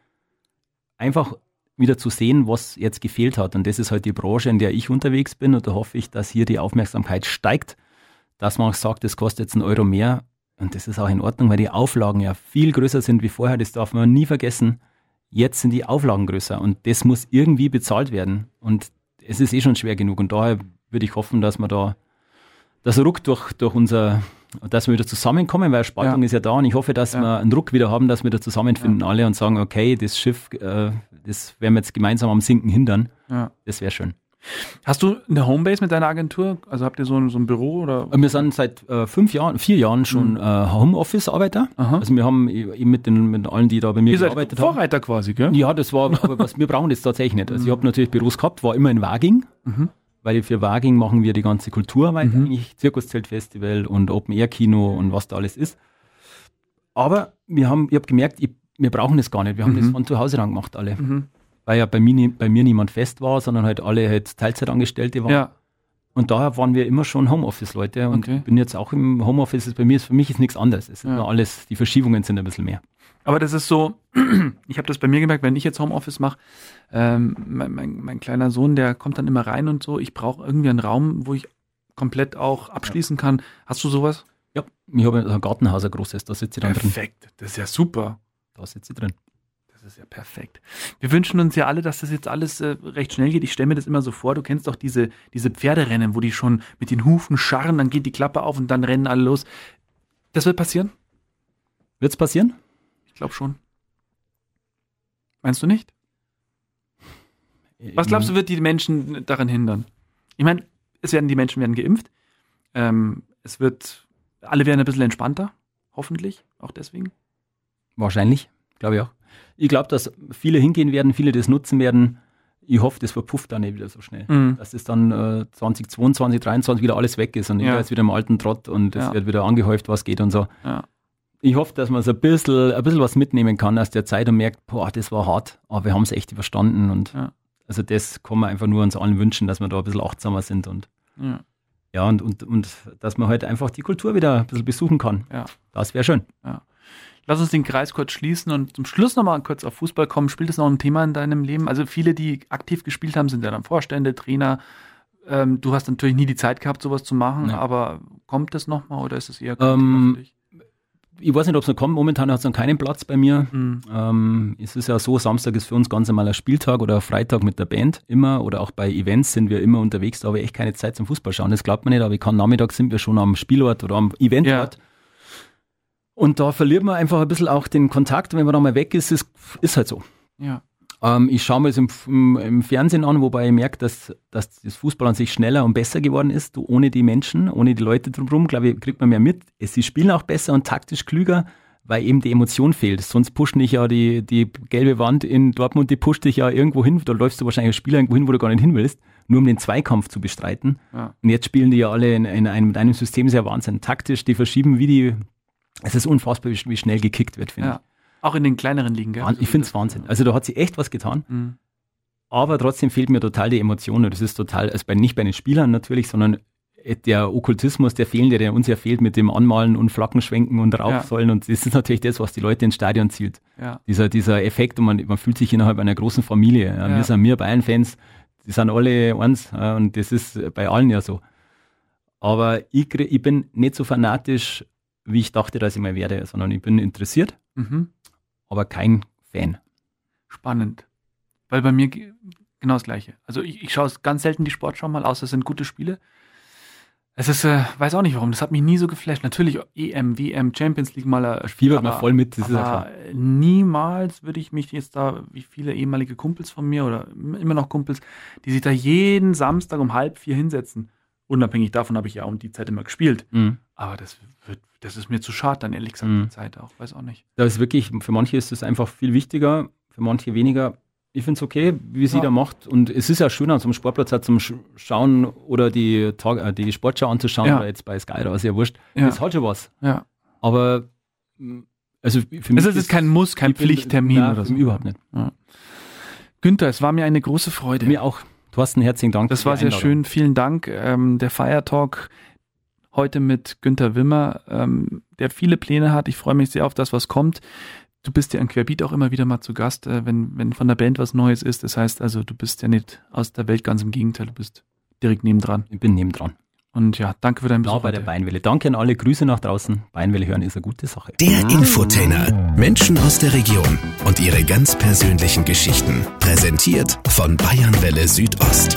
S3: einfach wieder zu sehen, was jetzt gefehlt hat. Und das ist halt die Branche, in der ich unterwegs bin. Und da hoffe ich, dass hier die Aufmerksamkeit steigt, dass man auch sagt, das kostet jetzt einen Euro mehr. Und das ist auch in Ordnung, weil die Auflagen ja viel größer sind wie vorher. Das darf man nie vergessen. Jetzt sind die Auflagen größer und das muss irgendwie bezahlt werden. Und es ist eh schon schwer genug. Und daher würde ich hoffen, dass man da das Ruck durch, durch unser dass wir wieder zusammenkommen, weil Spaltung ja. ist ja da und ich hoffe, dass ja. wir einen Druck wieder haben, dass wir da zusammenfinden ja. alle und sagen, okay, das Schiff, äh, das werden wir jetzt gemeinsam am Sinken hindern. Das wäre schön.
S2: Hast du eine Homebase mit deiner Agentur? Also habt ihr so ein, so ein Büro oder?
S3: Wir sind seit äh, fünf Jahren, vier Jahren schon mhm. äh, Homeoffice-Arbeiter. Also wir haben eben mit den mit allen, die da bei mir
S2: ihr gearbeitet
S3: seid
S2: Vorreiter haben. quasi, gell?
S3: Ja, das war, aber was wir brauchen das tatsächlich nicht. Also ich habe natürlich Büros gehabt, war immer in Waging. Mhm weil für Waging machen wir die ganze Kulturarbeit mhm. eigentlich, Zirkuszeltfestival und Open-Air-Kino und was da alles ist. Aber wir haben, ich habe gemerkt, ich, wir brauchen das gar nicht. Wir haben mhm. das von zu Hause dann gemacht, alle. Mhm. Weil ja bei mir, bei mir niemand fest war, sondern halt alle halt Teilzeitangestellte waren. Ja. Und daher waren wir immer schon Homeoffice-Leute und okay. bin jetzt auch im Homeoffice. Bei mir ist für mich ist nichts anderes. Es ist ja. nur alles, die Verschiebungen sind ein bisschen mehr.
S2: Aber das ist so, ich habe das bei mir gemerkt, wenn ich jetzt Homeoffice mache, ähm, mein, mein, mein, kleiner Sohn, der kommt dann immer rein und so, ich brauche irgendwie einen Raum, wo ich komplett auch abschließen kann. Hast du sowas?
S3: Ja, ich habe ein Gartenhaus, ein großes, da sitze ich dann drin.
S2: Perfekt, das ist ja super.
S3: Da sitze ich drin.
S2: Das ist ja perfekt. Wir wünschen uns ja alle, dass das jetzt alles äh, recht schnell geht. Ich stelle mir das immer so vor, du kennst doch diese, diese Pferderennen, wo die schon mit den Hufen scharren, dann geht die Klappe auf und dann rennen alle los. Das wird passieren?
S3: Wird es passieren?
S2: Ich glaube schon. Meinst du nicht? Was glaubst du, wird die Menschen daran hindern? Ich meine, es werden die Menschen werden geimpft. Ähm, es wird, alle werden ein bisschen entspannter, hoffentlich, auch deswegen.
S3: Wahrscheinlich, glaube ich auch. Ich glaube, dass viele hingehen werden, viele das nutzen werden. Ich hoffe, das verpufft dann nicht wieder so schnell.
S2: Mhm.
S3: Dass es dann äh, 2022, 2023 wieder alles weg ist und
S2: Ja.
S3: ja. jetzt wieder im alten Trott und es
S2: Ja.
S3: wird wieder angehäuft, was geht und so.
S2: Ja.
S3: Ich hoffe, dass man so ein bisschen, ein bisschen was mitnehmen kann aus der Zeit und merkt, boah, das war hart, aber wir haben es echt überstanden. Und
S2: Ja.
S3: also das kann man einfach nur uns allen wünschen, dass wir da ein bisschen achtsamer sind und
S2: Ja.
S3: ja, und, und, und dass man halt einfach die Kultur wieder ein bisschen besuchen kann.
S2: Ja.
S3: Das wäre schön.
S2: Lass uns den Kreis kurz schließen und zum Schluss nochmal kurz auf Fußball kommen. Spielt das noch ein Thema in deinem Leben? Also viele, die aktiv gespielt haben, sind ja dann Vorstände, Trainer. Ähm, du hast natürlich nie die Zeit gehabt, sowas zu machen,
S3: Ja.
S2: aber kommt das nochmal oder ist es eher
S3: Ähm? Ich weiß nicht, ob es noch kommt. Momentan hat es noch keinen Platz bei mir.
S2: Mhm.
S3: Ähm, es ist ja so, Samstag ist für uns ganz normaler Spieltag oder Freitag mit der Band immer oder auch bei Events sind wir immer unterwegs, da habe ich echt keine Zeit zum Fußball schauen. Das glaubt man nicht, aber ich kann Nachmittag sind wir schon am Spielort oder am Eventort. Und da verliert man einfach ein bisschen auch den Kontakt. Wenn man da mal weg ist, ist, ist halt so.
S2: Ja.
S3: Ähm, ich schaue mir das im, im, im Fernsehen an, wobei ich merke, dass, dass das Fußball an sich schneller und besser geworden ist. Du, ohne die Menschen, ohne die Leute drumherum, glaube ich, kriegt man mehr mit. Sie spielen auch besser und taktisch klüger, weil eben die Emotion fehlt. Sonst pusht dich ja die, die gelbe Wand in Dortmund, die pusht dich ja irgendwo hin. Da läufst du wahrscheinlich als Spieler irgendwo hin, wo du gar nicht hin willst, nur um den Zweikampf zu bestreiten.
S2: Ja.
S3: Und jetzt spielen die ja alle in, in einem, mit einem System sehr Wahnsinn. Taktisch, die verschieben wie die. Es ist unfassbar, wie, schnell gekickt wird, finde
S2: ja. Auch in den kleineren Ligen, gell?
S3: ich. Finde es Wahnsinn. Also da hat sie echt was getan.
S2: Mhm.
S3: Aber trotzdem fehlt mir total die Emotion. Und das ist total, also bei, nicht bei den Spielern natürlich, sondern der Okkultismus, der fehlende, der uns ja fehlt mit dem Anmalen und Flaggenschwenken und Rauchsäulen. Und das ist natürlich das, was die Leute ins Stadion zielt.
S2: Ja.
S3: Dieser, dieser Effekt und man, man fühlt sich innerhalb einer großen Familie. Ja,
S2: Ja.
S3: Wir sind wir Bayern-Fans, die sind alle eins. Ja, und das ist bei allen ja so. Aber ich, ich bin nicht so fanatisch, wie ich dachte, dass ich mal werde, sondern ich bin interessiert,
S2: Mhm.
S3: Aber kein Fan.
S2: Spannend. Weil bei mir ge- genau das Gleiche. Also ich, ich schaue ganz selten die Sportschau mal, außer es sind gute Spiele. Es ist, äh, weiß auch nicht warum, das hat mich nie so geflasht. Natürlich EM, WM, Champions League mal Spiel,
S3: Fiebert man voll mit, das ist ja
S2: aber niemals würde ich mich jetzt da, wie viele ehemalige Kumpels von mir oder immer noch Kumpels, die sich da jeden Samstag um halb vier hinsetzen. Unabhängig davon habe ich ja um die Zeit immer gespielt.
S3: Mhm.
S2: Aber das wird, das ist mir zu schade, dann ehrlich gesagt,
S3: Mhm.
S2: die Zeit auch. Weiß auch nicht.
S3: Da ist wirklich, für manche ist es einfach viel wichtiger, für manche weniger. Ich finde es okay, wie sie
S2: Ja.
S3: da macht. Und es ist ja schön, an so einem Sportplatz halt zum Sch- Schauen oder die, Tag, äh, die Sportschau anzuschauen
S2: Ja.
S3: oder jetzt bei Sky, da ist ja wurscht.
S2: Ja.
S3: Das hat schon was.
S2: Ja.
S3: Aber mh, also für mich
S2: Es ist jetzt kein Muss, kein
S3: ich bin-
S2: Pflichttermin
S3: Nein,
S2: oder so.
S3: Überhaupt nicht.
S2: Günther, es war mir eine große Freude.
S3: Mir auch. Thorsten, herzlichen Dank.
S2: Das war sehr schön. Vielen Dank. Ähm, der Feiertalk heute mit Günther Wimmer, ähm, der viele Pläne hat. Ich freue mich sehr auf das, was kommt. Du bist ja in Querbeat auch immer wieder mal zu Gast, äh, wenn, wenn von der Band was Neues ist. Das heißt also, du bist ja nicht aus der Welt, ganz im Gegenteil, du bist direkt nebendran.
S3: Ich bin nebendran.
S2: Und ja, danke für deinen
S3: Da
S2: Besuch.
S3: bei der. Beinwelle. Danke an alle. Grüße nach draußen. Beinwelle hören ist eine gute Sache.
S1: Der Infotainer. Menschen aus der Region und ihre ganz persönlichen Geschichten. Präsentiert von Bayernwelle Südost.